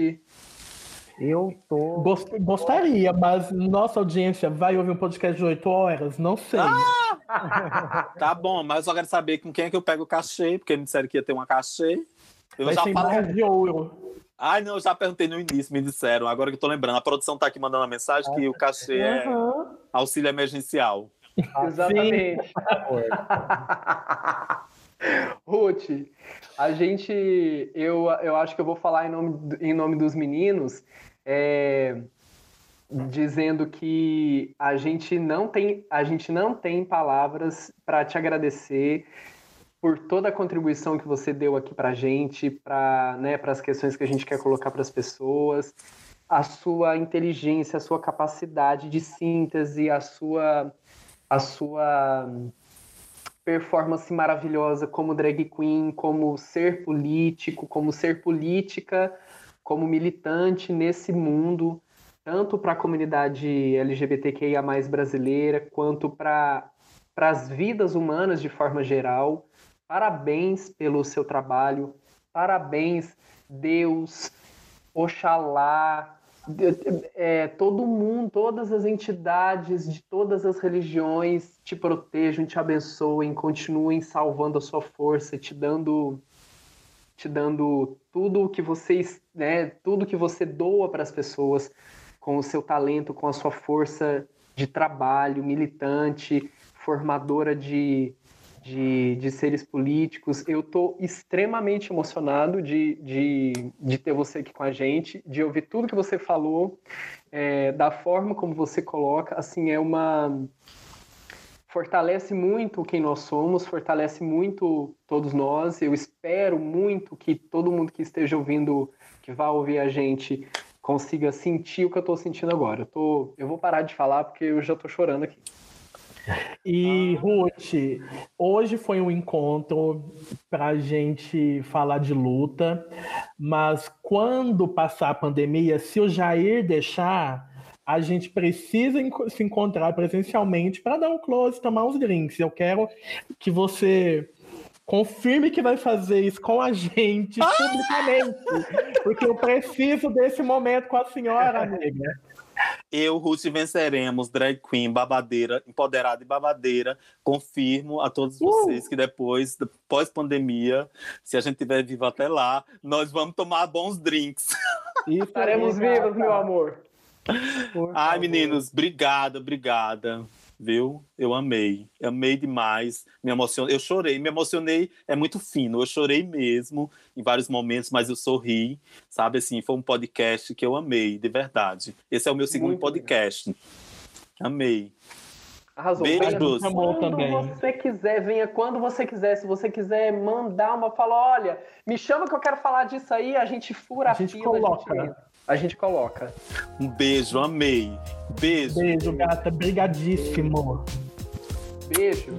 Eu tô. Gostaria, mas nossa audiência vai ouvir um podcast de 8 horas? Não sei. Ah! tá bom, mas eu só quero saber com quem é que eu pego o cachê, porque me disseram que ia ter uma cachê. Eu vai já falei. de ouro. Ai, não, eu já perguntei no início, me disseram. Agora que eu tô lembrando, a produção tá aqui mandando uma mensagem que o cachê é auxílio emergencial. Exatamente. Ruth, a gente, eu, eu acho que eu vou falar em nome, em nome dos meninos, é, dizendo que a gente não tem, a gente não tem palavras para te agradecer por toda a contribuição que você deu aqui para gente, para né, as questões que a gente quer colocar para as pessoas, a sua inteligência, a sua capacidade de síntese, a sua, a sua performance maravilhosa como drag queen, como ser político, como ser política, como militante nesse mundo, tanto para a comunidade LGBTQIA brasileira, quanto para as vidas humanas de forma geral. Parabéns pelo seu trabalho, parabéns, Deus, Oxalá, é, todo mundo, todas as entidades de todas as religiões te protejam, te abençoem, continuem salvando a sua força, te dando te dando tudo o que vocês, né, tudo que você doa para as pessoas com o seu talento, com a sua força de trabalho, militante, formadora de de, de seres políticos. Eu estou extremamente emocionado de, de, de ter você aqui com a gente, de ouvir tudo que você falou, é, da forma como você coloca. Assim, é uma. Fortalece muito quem nós somos, fortalece muito todos nós. Eu espero muito que todo mundo que esteja ouvindo, que vá ouvir a gente, consiga sentir o que eu estou sentindo agora. Eu, tô, eu vou parar de falar porque eu já estou chorando aqui. E, ah. Ruth, hoje foi um encontro para a gente falar de luta, mas quando passar a pandemia, se o Jair deixar, a gente precisa se encontrar presencialmente para dar um close, tomar uns drinks. Eu quero que você confirme que vai fazer isso com a gente ah! publicamente, porque eu preciso desse momento com a senhora, amiga. Eu, Ruth, venceremos, drag queen, babadeira, empoderada e babadeira. Confirmo a todos uh! vocês que depois, pós-pandemia, se a gente estiver vivo até lá, nós vamos tomar bons drinks. Estaremos vivos, meu amor. Ai, meninos, obrigada, obrigada viu? Eu amei, amei demais, me emocionei, eu chorei, me emocionei, é muito fino, eu chorei mesmo em vários momentos, mas eu sorri, sabe assim, foi um podcast que eu amei, de verdade. Esse é o meu segundo muito podcast. Legal. Amei. Arrasou. Beijos. Quando também. você quiser, venha quando você quiser. Se você quiser mandar uma, fala, olha, me chama que eu quero falar disso aí, a gente fura a, a gente fila, coloca. A gente a gente coloca. Um beijo, amei. Beijo. Beijo, gata. Brigadíssimo. Beijo.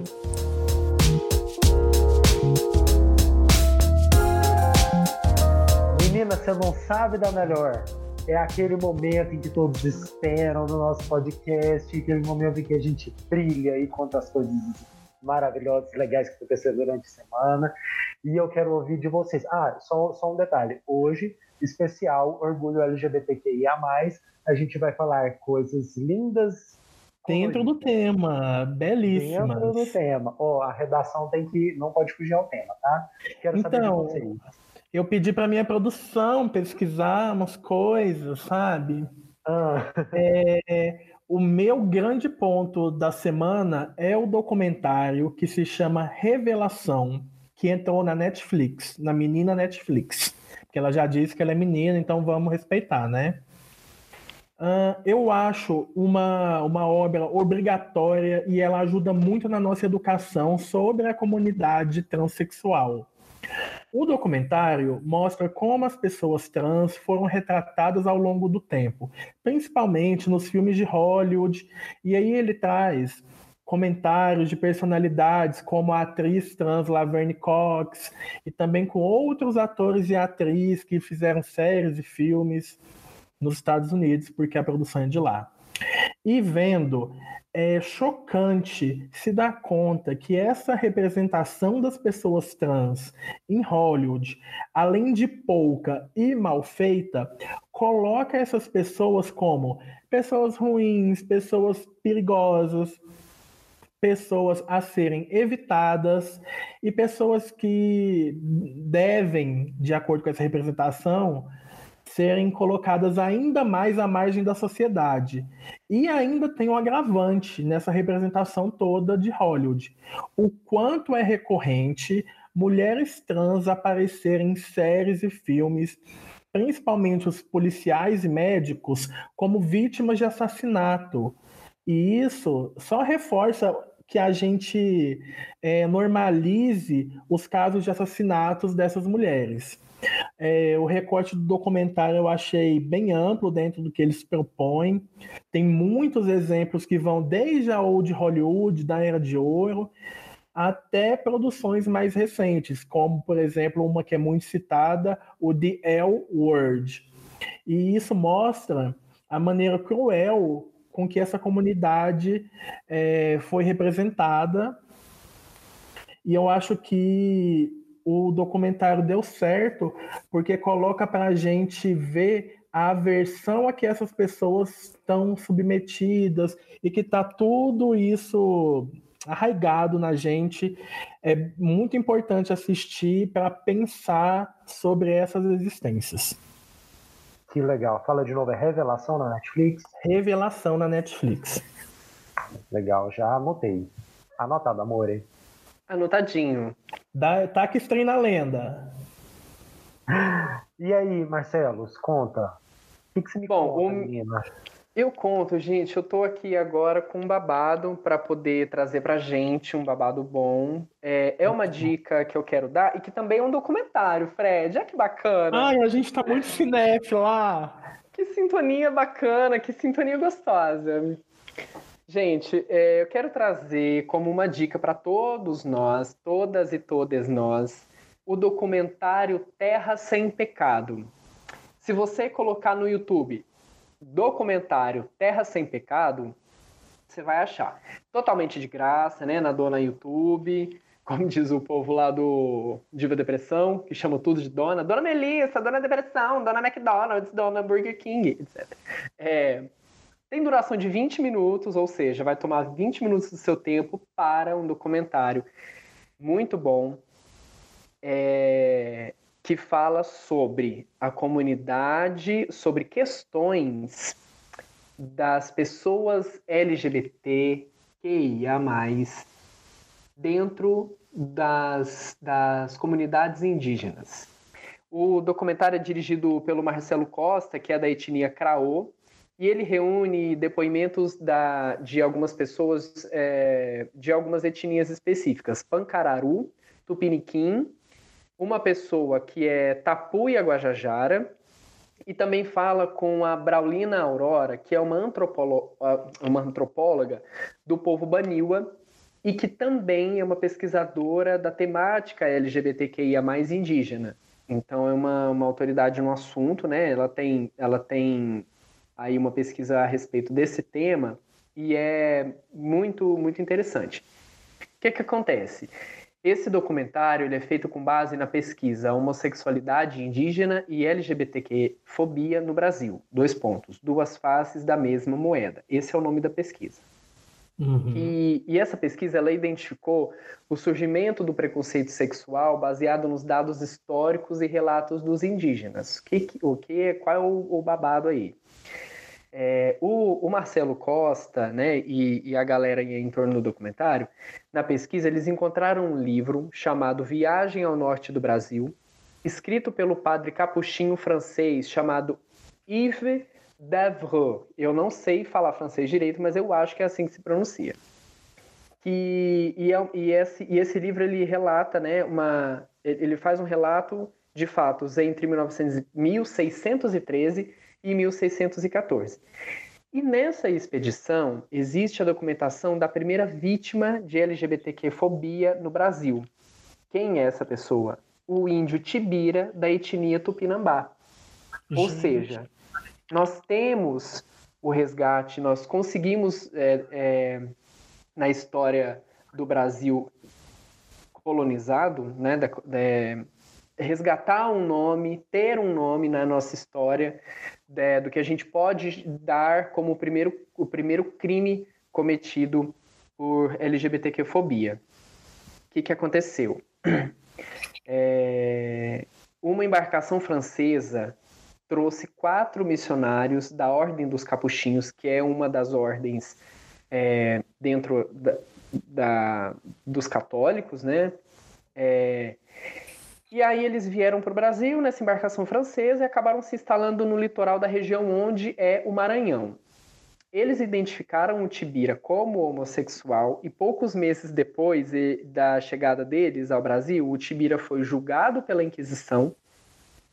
Menina, você não sabe da melhor. É aquele momento em que todos esperam no nosso podcast, aquele momento em que a gente brilha e conta as coisas maravilhosas, legais que aconteceram durante a semana. E eu quero ouvir de vocês. Ah, só, só um detalhe. Hoje especial Orgulho LGBTQIA+. A gente vai falar coisas lindas. Dentro do tema, belíssima. Dentro do tema. Ó, oh, a redação tem que não pode fugir ao tema, tá? Quero então, eu pedi para minha produção pesquisar umas coisas, sabe? Ah. É, o meu grande ponto da semana é o documentário que se chama Revelação, que entrou na Netflix, na menina Netflix que ela já disse que ela é menina, então vamos respeitar, né? Uh, eu acho uma, uma obra obrigatória e ela ajuda muito na nossa educação sobre a comunidade transexual. O documentário mostra como as pessoas trans foram retratadas ao longo do tempo, principalmente nos filmes de Hollywood, e aí ele traz comentários de personalidades como a atriz trans Laverne Cox e também com outros atores e atrizes que fizeram séries e filmes nos Estados Unidos, porque a produção é de lá. E vendo, é chocante se dar conta que essa representação das pessoas trans em Hollywood, além de pouca e mal feita, coloca essas pessoas como pessoas ruins, pessoas perigosas, pessoas a serem evitadas e pessoas que devem, de acordo com essa representação, serem colocadas ainda mais à margem da sociedade. E ainda tem um agravante nessa representação toda de Hollywood. O quanto é recorrente mulheres trans aparecerem em séries e filmes, principalmente os policiais e médicos, como vítimas de assassinato. E isso só reforça que a gente é, normalize os casos de assassinatos dessas mulheres. É, o recorte do documentário eu achei bem amplo dentro do que eles propõem. Tem muitos exemplos que vão desde a Old Hollywood, da Era de Ouro, até produções mais recentes, como, por exemplo, uma que é muito citada, o The L Word. E isso mostra a maneira cruel com que essa comunidade é, foi representada. E eu acho que o documentário deu certo porque coloca para a gente ver a aversão a que essas pessoas estão submetidas e que está tudo isso arraigado na gente. É muito importante assistir para pensar sobre essas existências. Que legal. Fala de novo, é Revelação na Netflix? Revelação na Netflix. Legal, já anotei. Anotado, amor, hein? Anotadinho. Dá, tá que estranho na lenda. E aí, Marcelos, conta. O que, que você me Bom, conta, menina? Eu conto, gente. Eu tô aqui agora com um babado para poder trazer pra gente um babado bom. É, é uma dica que eu quero dar e que também é um documentário, Fred. Olha que bacana. Ai, a gente tá muito cinéfilo lá. Que sintonia bacana, que sintonia gostosa. Gente, é, eu quero trazer como uma dica para todos nós, todas e todas nós, o documentário Terra Sem Pecado. Se você colocar no YouTube documentário Terra Sem Pecado, você vai achar. Totalmente de graça, né? Na dona YouTube, como diz o povo lá do Diva Depressão, que chama tudo de dona. Dona Melissa, Dona Depressão, Dona McDonald's, Dona Burger King, etc. É, tem duração de 20 minutos, ou seja, vai tomar 20 minutos do seu tempo para um documentário muito bom é, que fala sobre a comunidade, sobre questões das pessoas LGBT mais dentro das, das comunidades indígenas. O documentário é dirigido pelo Marcelo Costa, que é da etnia Craô, e ele reúne depoimentos da, de algumas pessoas é, de algumas etnias específicas: Pancararu, Tupiniquim, uma pessoa que é Tapuia Guajajara, e também fala com a Braulina Aurora, que é uma, antropolo, uma antropóloga do povo Baniwa e que também é uma pesquisadora da temática LGBTQIA mais indígena. Então é uma, uma autoridade no assunto, né? Ela tem, ela tem aí uma pesquisa a respeito desse tema e é muito, muito interessante. O que, que acontece? Esse documentário ele é feito com base na pesquisa Homossexualidade Indígena e LGBTQ-fobia no Brasil. Dois pontos, duas faces da mesma moeda. Esse é o nome da pesquisa. Uhum. E, e, essa pesquisa ela identificou o surgimento do preconceito sexual baseado nos dados históricos e relatos dos indígenas. O que, o que, qual é o, o babado aí? É, o, o, Marcelo Costa né, e, e, a galera em torno do documentário, na pesquisa, eles encontraram um livro chamado Viagem ao Norte do Brasil, escrito pelo padre capuchinho francês chamado Yves Devreux. Eu não sei falar francês direito, mas eu acho que é assim que se pronuncia. Que, e, é, e, esse, e esse livro ele relata, né, uma, ele faz um relato de fatos entre 1900, 1613 e 1614. E nessa expedição existe a documentação da primeira vítima de LGBTQ-fobia no Brasil. Quem é essa pessoa? O índio Tibira, da etnia Tupinambá. Gente. Ou seja, nós temos o resgate, nós conseguimos, é, é, na história do Brasil colonizado, né, da, da, resgatar um nome, ter um nome na nossa história, é, do que a gente pode dar como o primeiro, o primeiro crime cometido por LGBTQ-fobia. O que, que aconteceu? É, uma embarcação francesa trouxe quatro missionários da Ordem dos Capuchinhos, que é uma das ordens é, dentro da, da, dos católicos, né? É, e aí eles vieram para o Brasil nessa embarcação francesa e acabaram se instalando no litoral da região onde é o Maranhão. Eles identificaram o Tibira como homossexual e poucos meses depois da chegada deles ao Brasil, o Tibira foi julgado pela Inquisição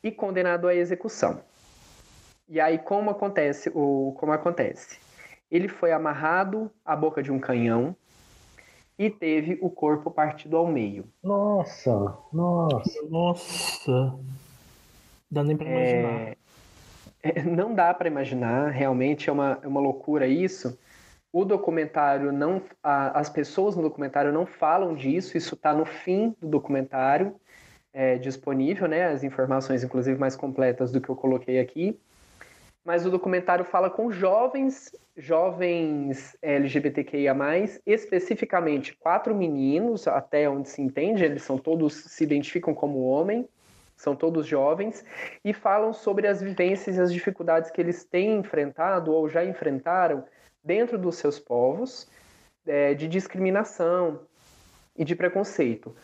e condenado à execução. E aí como acontece o como acontece? Ele foi amarrado à boca de um canhão e teve o corpo partido ao meio. Nossa, nossa, nossa. Dá nem para imaginar. É... É, não dá para imaginar, realmente é uma, é uma loucura isso. O documentário não. A, as pessoas no documentário não falam disso, isso está no fim do documentário é, disponível, né? As informações, inclusive, mais completas do que eu coloquei aqui. Mas o documentário fala com jovens, jovens LGBTQIA, especificamente quatro meninos, até onde se entende, eles são todos se identificam como homem, são todos jovens, e falam sobre as vivências e as dificuldades que eles têm enfrentado ou já enfrentaram dentro dos seus povos, é, de discriminação e de preconceito.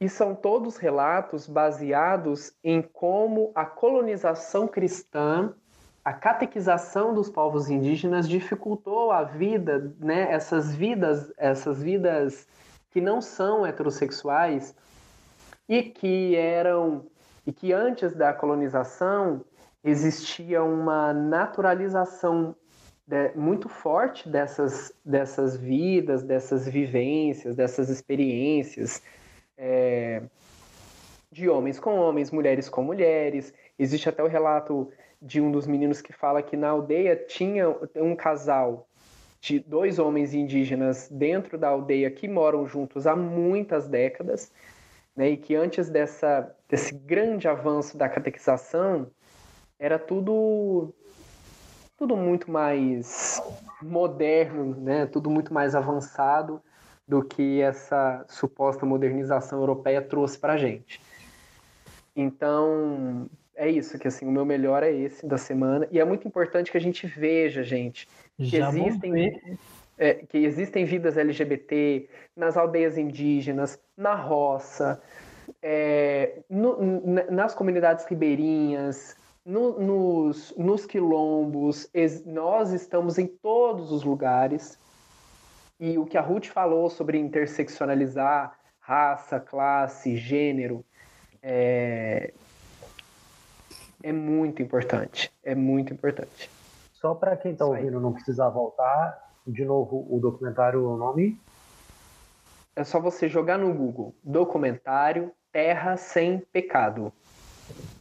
E são todos relatos baseados em como a colonização cristã, a catequização dos povos indígenas dificultou a vida, né, essas vidas, essas vidas que não são heterossexuais e que eram e que antes da colonização existia uma naturalização de, muito forte dessas, dessas vidas, dessas vivências, dessas experiências é, de homens com homens, mulheres com mulheres. Existe até o relato de um dos meninos que fala que na aldeia tinha um casal de dois homens indígenas dentro da aldeia que moram juntos há muitas décadas né, e que antes dessa, desse grande avanço da catequização era tudo tudo muito mais moderno, né, tudo muito mais avançado do que essa suposta modernização europeia trouxe para gente. Então, é isso, que assim, o meu melhor é esse da semana. E é muito importante que a gente veja, gente, que Já existem é, que existem vidas LGBT nas aldeias indígenas, na roça, é, no, nas comunidades ribeirinhas, no, nos, nos quilombos. nós estamos em todos os lugares. E o que a Ruth falou sobre interseccionalizar raça, classe, gênero, é, é muito importante. É muito importante. Só para quem está ouvindo não precisar voltar, de novo o documentário, o nome? É só você jogar no Google documentário Terra Sem Pecado.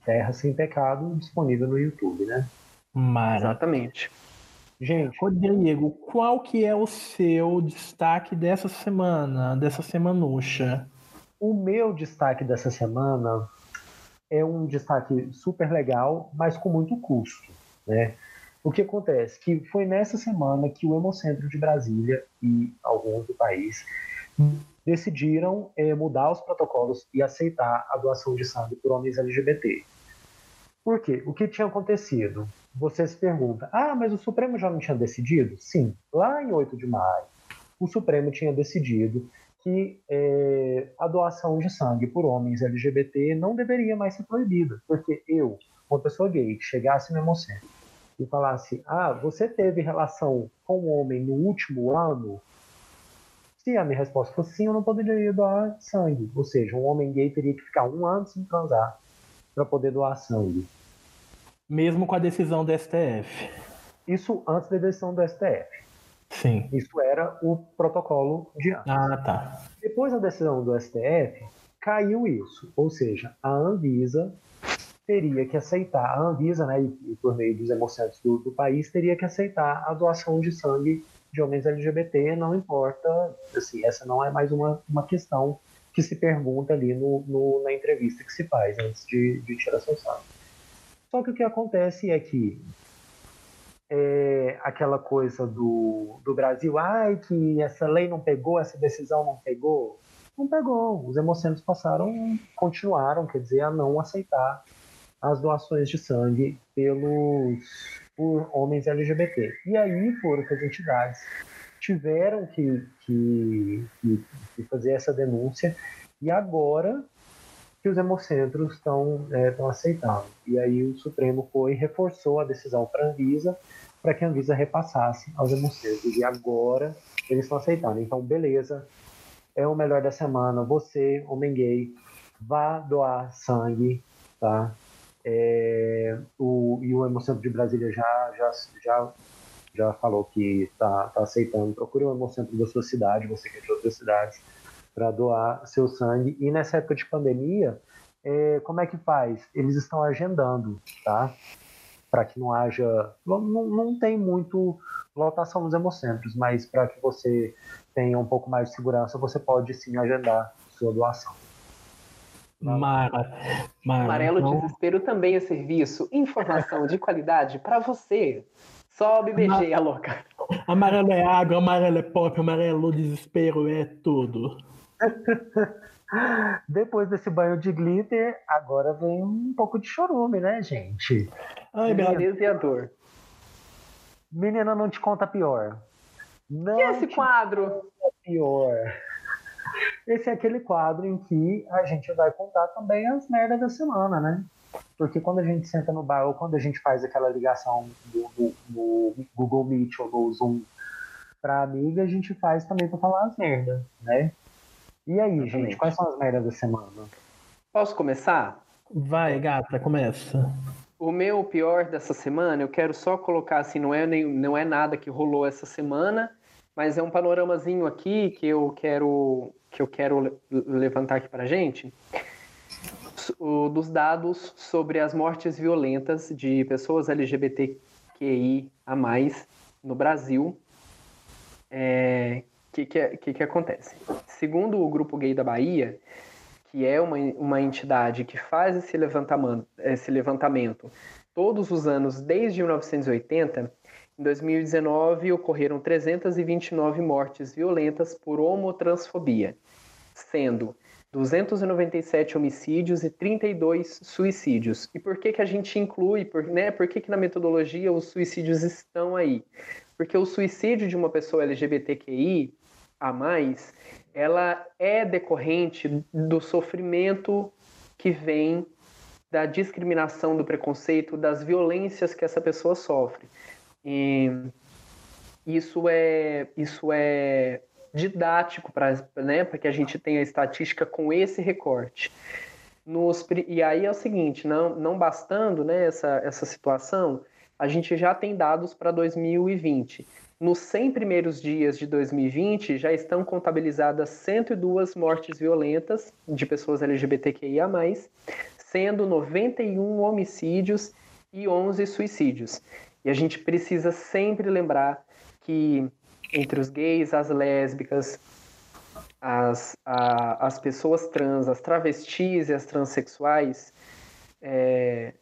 Terra Sem Pecado, disponível no YouTube, né? Mara. Exatamente. Gente. Rodrigo, qual que é o seu destaque dessa semana, dessa semanucha? O meu destaque dessa semana é um destaque super legal, mas com muito custo, né? O que acontece? Que foi nessa semana que o Hemocentro de Brasília e alguns do país decidiram é, mudar os protocolos e aceitar a doação de sangue por homens LGBT. Por quê? O que tinha acontecido? Você se pergunta, ah, mas o Supremo já não tinha decidido? Sim, lá em 8 de maio, o Supremo tinha decidido que é, a doação de sangue por homens LGBT não deveria mais ser proibida, porque eu, uma pessoa gay, que chegasse no Hemocentro e falasse: Ah, você teve relação com um homem no último ano? Se a minha resposta fosse sim, eu não poderia doar sangue. Ou seja, um homem gay teria que ficar um ano sem transar para poder doar sangue. Mesmo com a decisão do STF. Isso antes da decisão do STF. Sim. Isso era o protocolo de antes. Ah, tá. Depois da decisão do STF, caiu isso. Ou seja, a Anvisa teria que aceitar, a Anvisa, né, e, por meio dos hemocentros do, do país, teria que aceitar a doação de sangue de homens LGBT, não importa, assim, essa não é mais uma, uma questão que se pergunta ali no, no na entrevista que se faz antes de, de tirar seu sangue. Só que o que acontece é que é, aquela coisa do, do Brasil, ai, que essa lei não pegou, essa decisão não pegou. Não pegou. Os hemocentros passaram, continuaram, quer dizer, a não aceitar as doações de sangue pelos por homens LGBT. E aí foram que as entidades tiveram que, que, que fazer essa denúncia e agora que os hemocentros estão é, aceitando. E aí o Supremo foi reforçou a decisão para a Anvisa para que a Anvisa repassasse aos hemocentros. E agora eles estão aceitando. Então, beleza, é o melhor da semana. Você, homem gay, vá doar sangue, tá? É, o, e o Hemocentro de Brasília já, já, já, já falou que está tá aceitando. Procure o Hemocentro da sua cidade, você que é de outras cidades, para doar seu sangue. E nessa época de pandemia, é, como é que faz? Eles estão agendando, tá? Para que não haja. Não, não tem muito lotação nos hemocentros, mas para que você tenha um pouco mais de segurança, você pode sim agendar sua doação. Mara, Mara. Amarelo então... Desespero também é serviço. Informação de qualidade para você. Sobe, BG, a louca. Amarelo é água, amarelo é pop, amarelo desespero é tudo. Depois desse banho de glitter, agora vem um pouco de chorume, né, gente? Ai, beleza e a dor. Menina, não te conta pior. Não que é esse quadro? Pior. Esse é aquele quadro em que a gente vai contar também as merdas da semana, né? Porque quando a gente senta no bar ou quando a gente faz aquela ligação no Google Meet ou no Zoom pra amiga, a gente faz também pra falar as merdas, né? E aí, Exatamente. gente, quais são as merdas da semana? Posso começar? Vai, gata, começa. O meu pior dessa semana, eu quero só colocar assim, não é, nem, não é nada que rolou essa semana, mas é um panoramazinho aqui que eu quero que eu quero levantar aqui para a gente, o, dos dados sobre as mortes violentas de pessoas LGBTQI a mais no Brasil. O é, que, que, que, que acontece? Segundo o Grupo Gay da Bahia, que é uma, uma entidade que faz esse levantamento, esse levantamento todos os anos desde 1980, em 2019, ocorreram 329 mortes violentas por homotransfobia, sendo 297 homicídios e 32 suicídios. E por que, que a gente inclui, por, né, por que, que na metodologia os suicídios estão aí? Porque o suicídio de uma pessoa LGBTQI a mais, ela é decorrente do sofrimento que vem da discriminação, do preconceito, das violências que essa pessoa sofre. E isso é, isso é didático para né, que a gente tenha estatística com esse recorte. Nos, e aí é o seguinte, não, não bastando né, essa, essa situação, a gente já tem dados para 2020. Nos 100 primeiros dias de 2020, já estão contabilizadas 102 mortes violentas de pessoas LGBTQIA+, sendo 91 homicídios e 11 suicídios. E a gente precisa sempre lembrar que entre os gays, as lésbicas, as, a, as pessoas trans, as travestis e as transexuais, é,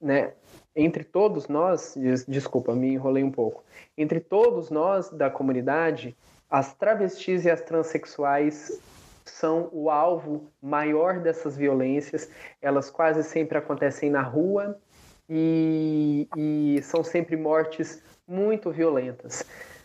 né, entre todos nós, des, desculpa, me enrolei um pouco, entre todos nós da comunidade, as travestis e as transexuais são o alvo maior dessas violências, elas quase sempre acontecem na rua, e, e são sempre mortes muito violentas.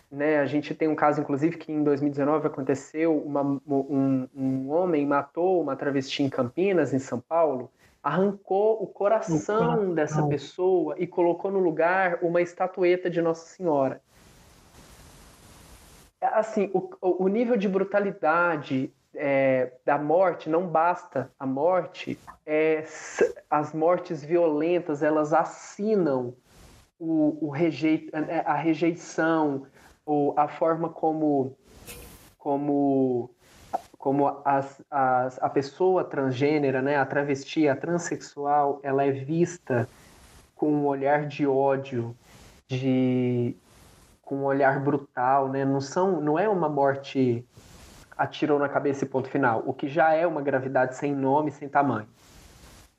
né, a gente tem um caso, inclusive, que em 2019 aconteceu, uma, um, um homem matou uma travesti em Campinas, em São Paulo, arrancou o coração, o dessa pessoa e colocou no lugar uma estatueta de Nossa Senhora. É, assim, o, o nível de brutalidade é, da morte não basta. A morte, é, as mortes violentas, elas assinam o, o a rejeição, ou a forma como, como como as, as, a pessoa transgênera, né, a travesti, a transexual, ela é vista com um olhar de ódio, de com um olhar brutal, né? Não são, não é uma morte atirou na cabeça e ponto final, o que já é uma gravidade sem nome, sem tamanho.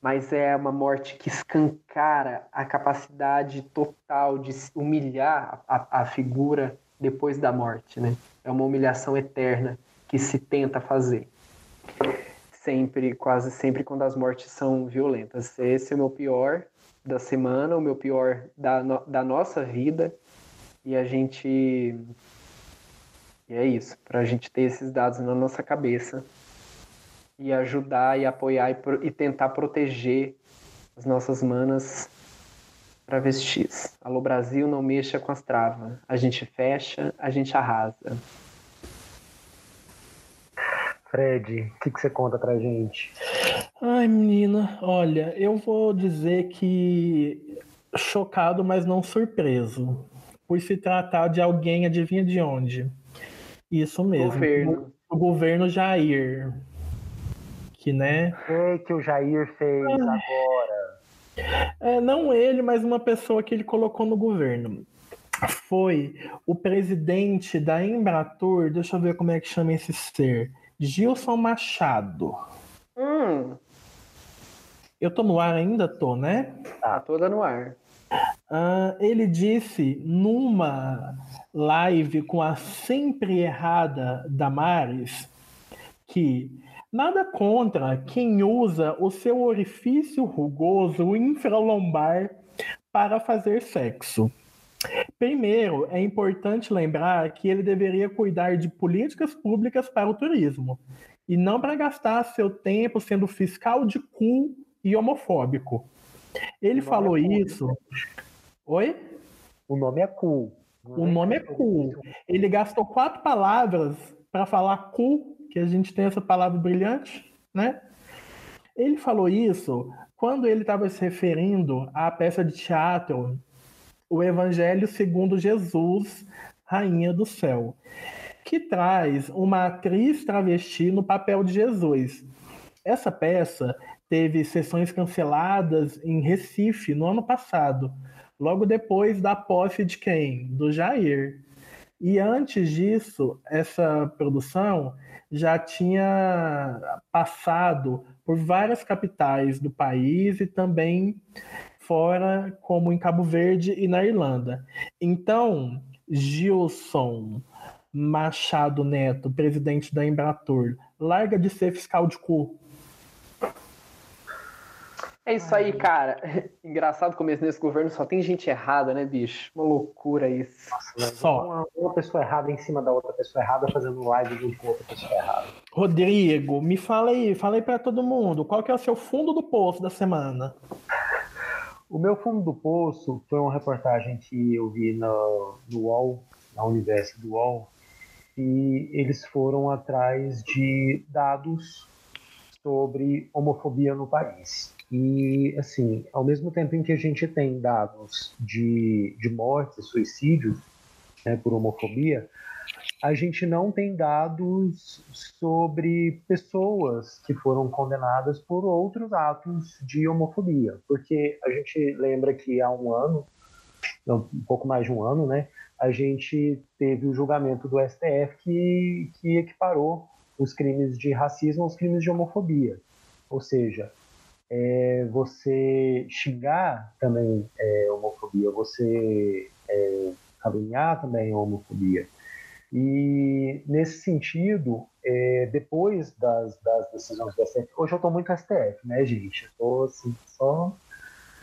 Mas é uma morte que escancara a capacidade total de humilhar a, a figura depois da morte, né? É uma humilhação eterna que se tenta fazer. Sempre, quase sempre quando as mortes são violentas. Esse é o meu pior da semana, o meu pior da, no, da nossa vida. E a gente. E é isso, para a gente ter esses dados na nossa cabeça e ajudar e apoiar e, e tentar proteger as nossas manas travestis. Alô Brasil, não mexa com as travas. A gente fecha, a gente arrasa. Fred, o que, que você conta pra gente? Ai, menina, olha, eu vou dizer que chocado, mas não surpreso. Por se tratar de alguém, adivinha de onde? Isso mesmo. Governo. O, governo Jair. Que, né? O que o Jair fez agora? É, não ele, mas uma pessoa que ele colocou no governo. Foi o presidente da Embratur, deixa eu ver como é que chama esse ser. Gilson Machado. Hum. Eu tô no ar ainda? Tô, né? Tá, toda no ar. Uh, ele disse numa live com a sempre errada Damares que nada contra quem usa o seu orifício rugoso infralombar para fazer sexo. Primeiro, é importante lembrar que ele deveria cuidar de políticas públicas para o turismo e não para gastar seu tempo sendo fiscal de cu e homofóbico. Ele falou é isso. Oi? O nome é cu. O nome é cu. Ele gastou quatro palavras para falar cu, que a gente tem essa palavra brilhante, né? Ele falou isso quando ele estava se referindo à peça de teatro o Evangelho segundo Jesus, Rainha do Céu, que traz uma atriz travesti no papel de Jesus. Essa peça teve sessões canceladas em Recife no ano passado, logo depois da posse de quem? Do Jair. E antes disso, essa produção já tinha passado por várias capitais do país e também fora, como em Cabo Verde e na Irlanda. Então, Gilson Machado Neto, presidente da Embratur, larga de ser fiscal de cu. É isso aí, cara. Engraçado começo nesse governo só tem gente errada, né, bicho? Uma loucura isso. Nossa, só. Uma, uma, pessoa errada em cima da outra pessoa errada fazendo live junto com outra pessoa errada. Rodrigo, me fala aí, fala aí pra todo mundo. Qual que é o seu fundo do poço da semana? O meu fundo do poço foi uma reportagem que eu vi no, no UOL, na Universo do UOL, e eles foram atrás de dados sobre homofobia no país. E, assim, ao mesmo tempo em que a gente tem dados de, de mortes, suicídios né, por homofobia, a gente não tem dados sobre pessoas que foram condenadas por outros atos de homofobia, porque a gente lembra que há um ano, um pouco mais de um ano, né, a gente teve o julgamento do STF que, que equiparou os crimes de racismo aos crimes de homofobia, ou seja, é, você xingar também é homofobia, você é, também é homofobia. E, nesse sentido, é, depois das, das, decisões do STF, hoje eu estou muito STF, né, gente? Eu estou assim, só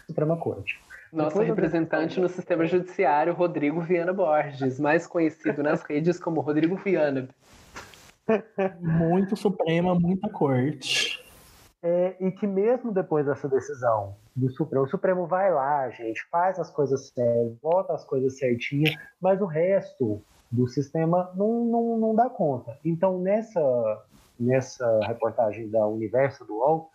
Suprema Corte. Nosso representante no sistema judiciário, Rodrigo Viana Borges, mais conhecido nas redes como Rodrigo Viana. Muito Suprema, muita corte. É, e que mesmo depois dessa decisão do Supremo, o Supremo vai lá, gente, faz as coisas certas, vota as coisas certinhas, mas o resto do sistema não, não, não dá conta. Então, nessa, nessa reportagem da Universo do UOL,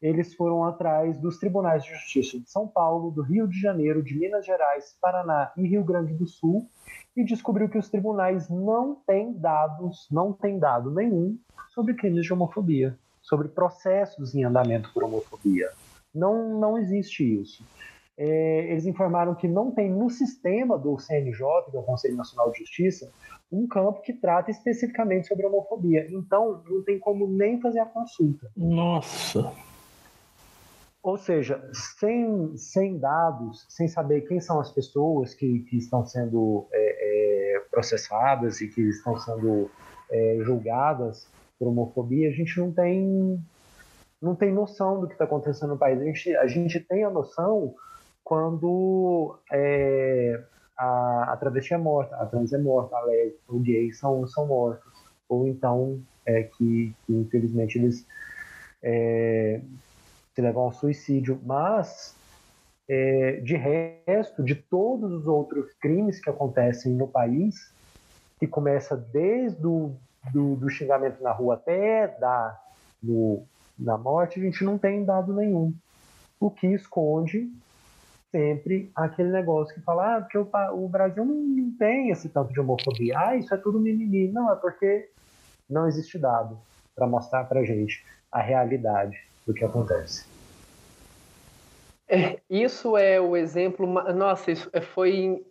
eles foram atrás dos tribunais de justiça de São Paulo, do Rio de Janeiro, de Minas Gerais, Paraná e Rio Grande do Sul e descobriu que os tribunais não têm dados, não têm dado nenhum sobre crimes de homofobia, sobre processos em andamento por homofobia. Não, não existe isso. É, eles informaram que não tem no sistema do CNJ, do Conselho Nacional de Justiça, um campo que trata especificamente sobre homofobia. Então, não tem como nem fazer a consulta. Nossa! Ou seja, sem, sem dados, sem saber quem são as pessoas que, que estão sendo é, é, processadas e que estão sendo é, julgadas por homofobia, a gente não tem, não tem noção do que está acontecendo no país. A gente, a gente tem a noção quando é, a, a travesti é morta, a trans é morta, a lésbica, o gay são, são mortos. Ou então é, que, que infelizmente eles é, se levam ao suicídio, mas é, de resto, de todos os outros crimes que acontecem no país, que começa desde o do, do xingamento na rua até da no, morte, a gente não tem dado nenhum. O que esconde sempre aquele negócio que fala, ah, o, o Brasil não tem esse tanto de homofobia. Ah, isso é tudo mimimi. Não, é porque não existe dado para mostrar para gente a realidade do que acontece. É, isso é o exemplo. Nossa, isso é, foi,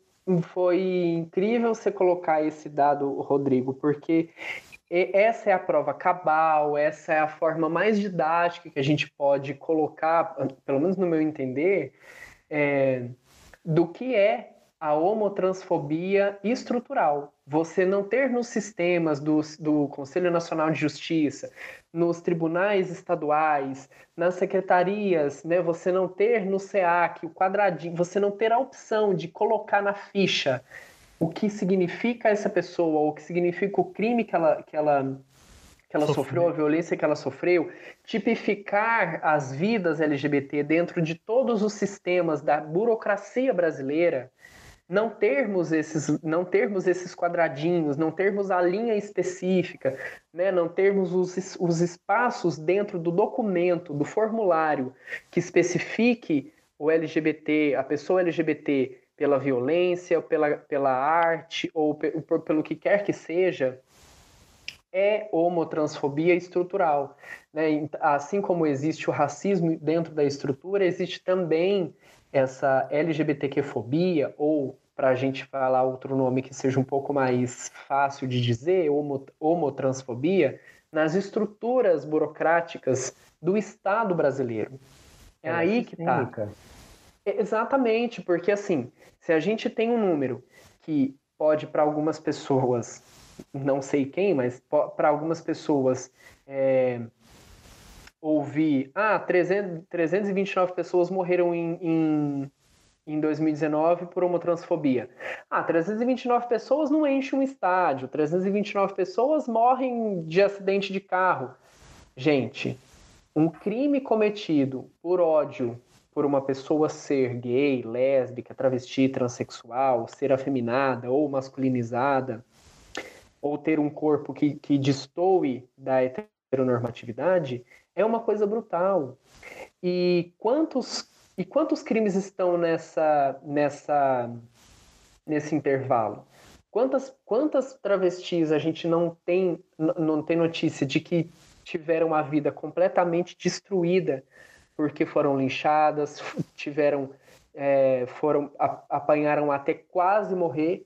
foi incrível você colocar esse dado, Rodrigo, porque essa é a prova cabal, essa é a forma mais didática que a gente pode colocar, pelo menos no meu entender, é, do que é a homotransfobia estrutural. Você não ter nos sistemas do, do Conselho Nacional de Justiça, nos tribunais estaduais, nas secretarias, né, você não ter no SEAC o quadradinho, você não ter a opção de colocar na ficha o que significa essa pessoa, o que significa o crime que ela, que ela, que ela sofreu, a violência que ela sofreu, tipificar as vidas LGBT dentro de todos os sistemas da burocracia brasileira, não termos esses, não termos esses quadradinhos, não termos a linha específica, né? não termos os, os espaços dentro do documento, do formulário que especifique o LGBT, a pessoa LGBT pela violência, pela, pela arte ou por, pelo que quer que seja, é homotransfobia estrutural. Né? Assim como existe o racismo dentro da estrutura, existe também essa LGBTQ-fobia, ou para a gente falar outro nome que seja um pouco mais fácil de dizer, homo, homotransfobia, nas estruturas burocráticas do Estado brasileiro. É, é aí que está. Exatamente, porque assim, se a gente tem um número que pode para algumas pessoas, não sei quem, mas para algumas pessoas é, ouvir, ah, 300, 329 pessoas morreram em, em, em 2019 por homotransfobia. Ah, 329 pessoas não enchem um estádio, 329 pessoas morrem de acidente de carro. Gente, um crime cometido por ódio por uma pessoa ser gay, lésbica, travesti, transexual, ser afeminada ou masculinizada, ou ter um corpo que, que destoe da heteronormatividade, é uma coisa brutal. E quantos e quantos crimes estão nessa nessa nesse intervalo? Quantas quantas travestis a gente não tem não tem notícia de que tiveram a vida completamente destruída porque foram linchadas, tiveram é, foram apanharam até quase morrer,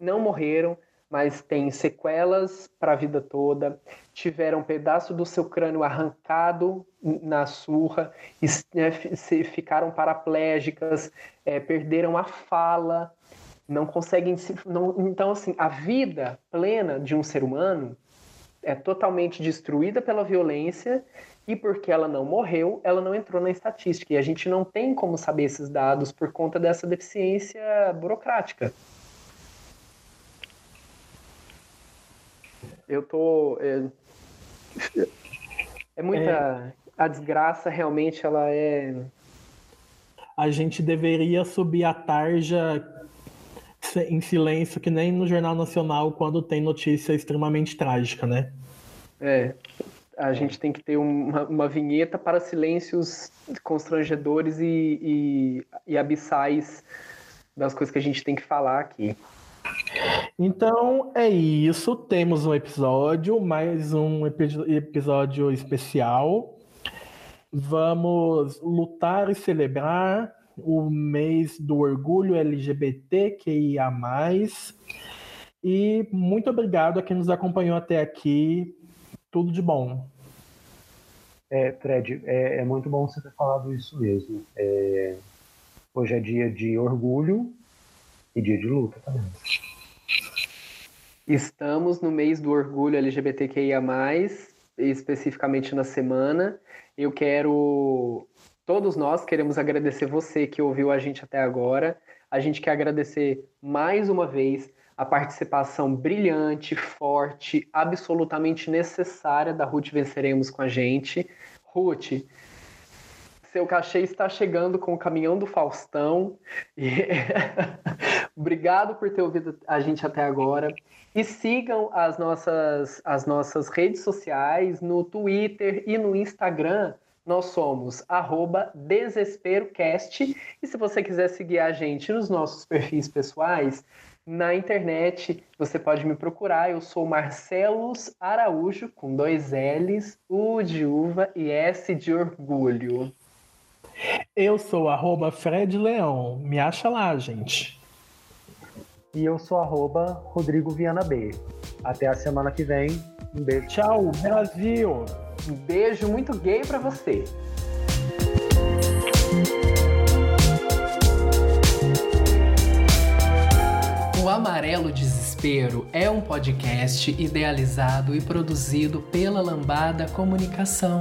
não morreram, mas têm sequelas para a vida toda, tiveram um pedaço do seu crânio arrancado na surra, né, ficaram paraplégicas, é, perderam a fala, não conseguem se. Não, então, assim, a vida plena de um ser humano é totalmente destruída pela violência e porque ela não morreu, ela não entrou na estatística. E a gente não tem como saber esses dados por conta dessa deficiência burocrática. Eu tô. É, é muita. É... A desgraça realmente ela é. A gente deveria subir a tarja em silêncio, que nem no Jornal Nacional, quando tem notícia extremamente trágica, né? É a gente tem que ter uma, uma vinheta para silêncios constrangedores e, e, e abissais das coisas que a gente tem que falar aqui. Então é isso. Temos um episódio, mais um episódio especial. Vamos lutar e celebrar o mês do orgulho LGBTQIA. E muito obrigado a quem nos acompanhou até aqui. Tudo de bom. É, Fred, é, é muito bom você ter falado isso mesmo. É, hoje é dia de orgulho e dia de luta também. Estamos no mês do orgulho LGBTQIA, especificamente na semana. Eu quero. Todos nós queremos agradecer você que ouviu a gente até agora. A gente quer agradecer mais uma vez a participação brilhante, forte, absolutamente necessária da Ruth Venceremos com a gente. Ruth, seu cachê está chegando com o caminhão do Faustão. Obrigado por ter ouvido a gente até agora. E sigam as nossas, as nossas redes sociais no Twitter e no Instagram. Nós somos DesesperoCast. E se você quiser seguir a gente nos nossos perfis pessoais, na internet. Você pode me procurar. Eu sou Marcelos Araújo, com dois L's, U de uva e S de orgulho. Eu sou arroba Fred Leão. Me acha lá, gente. E eu sou arroba Rodrigo Viana B. Até a semana que vem. Um beijo. Tchau, Brasil. Um beijo muito gay para você. O Amarelo Desespero é um podcast idealizado e produzido pela Lambada Comunicação.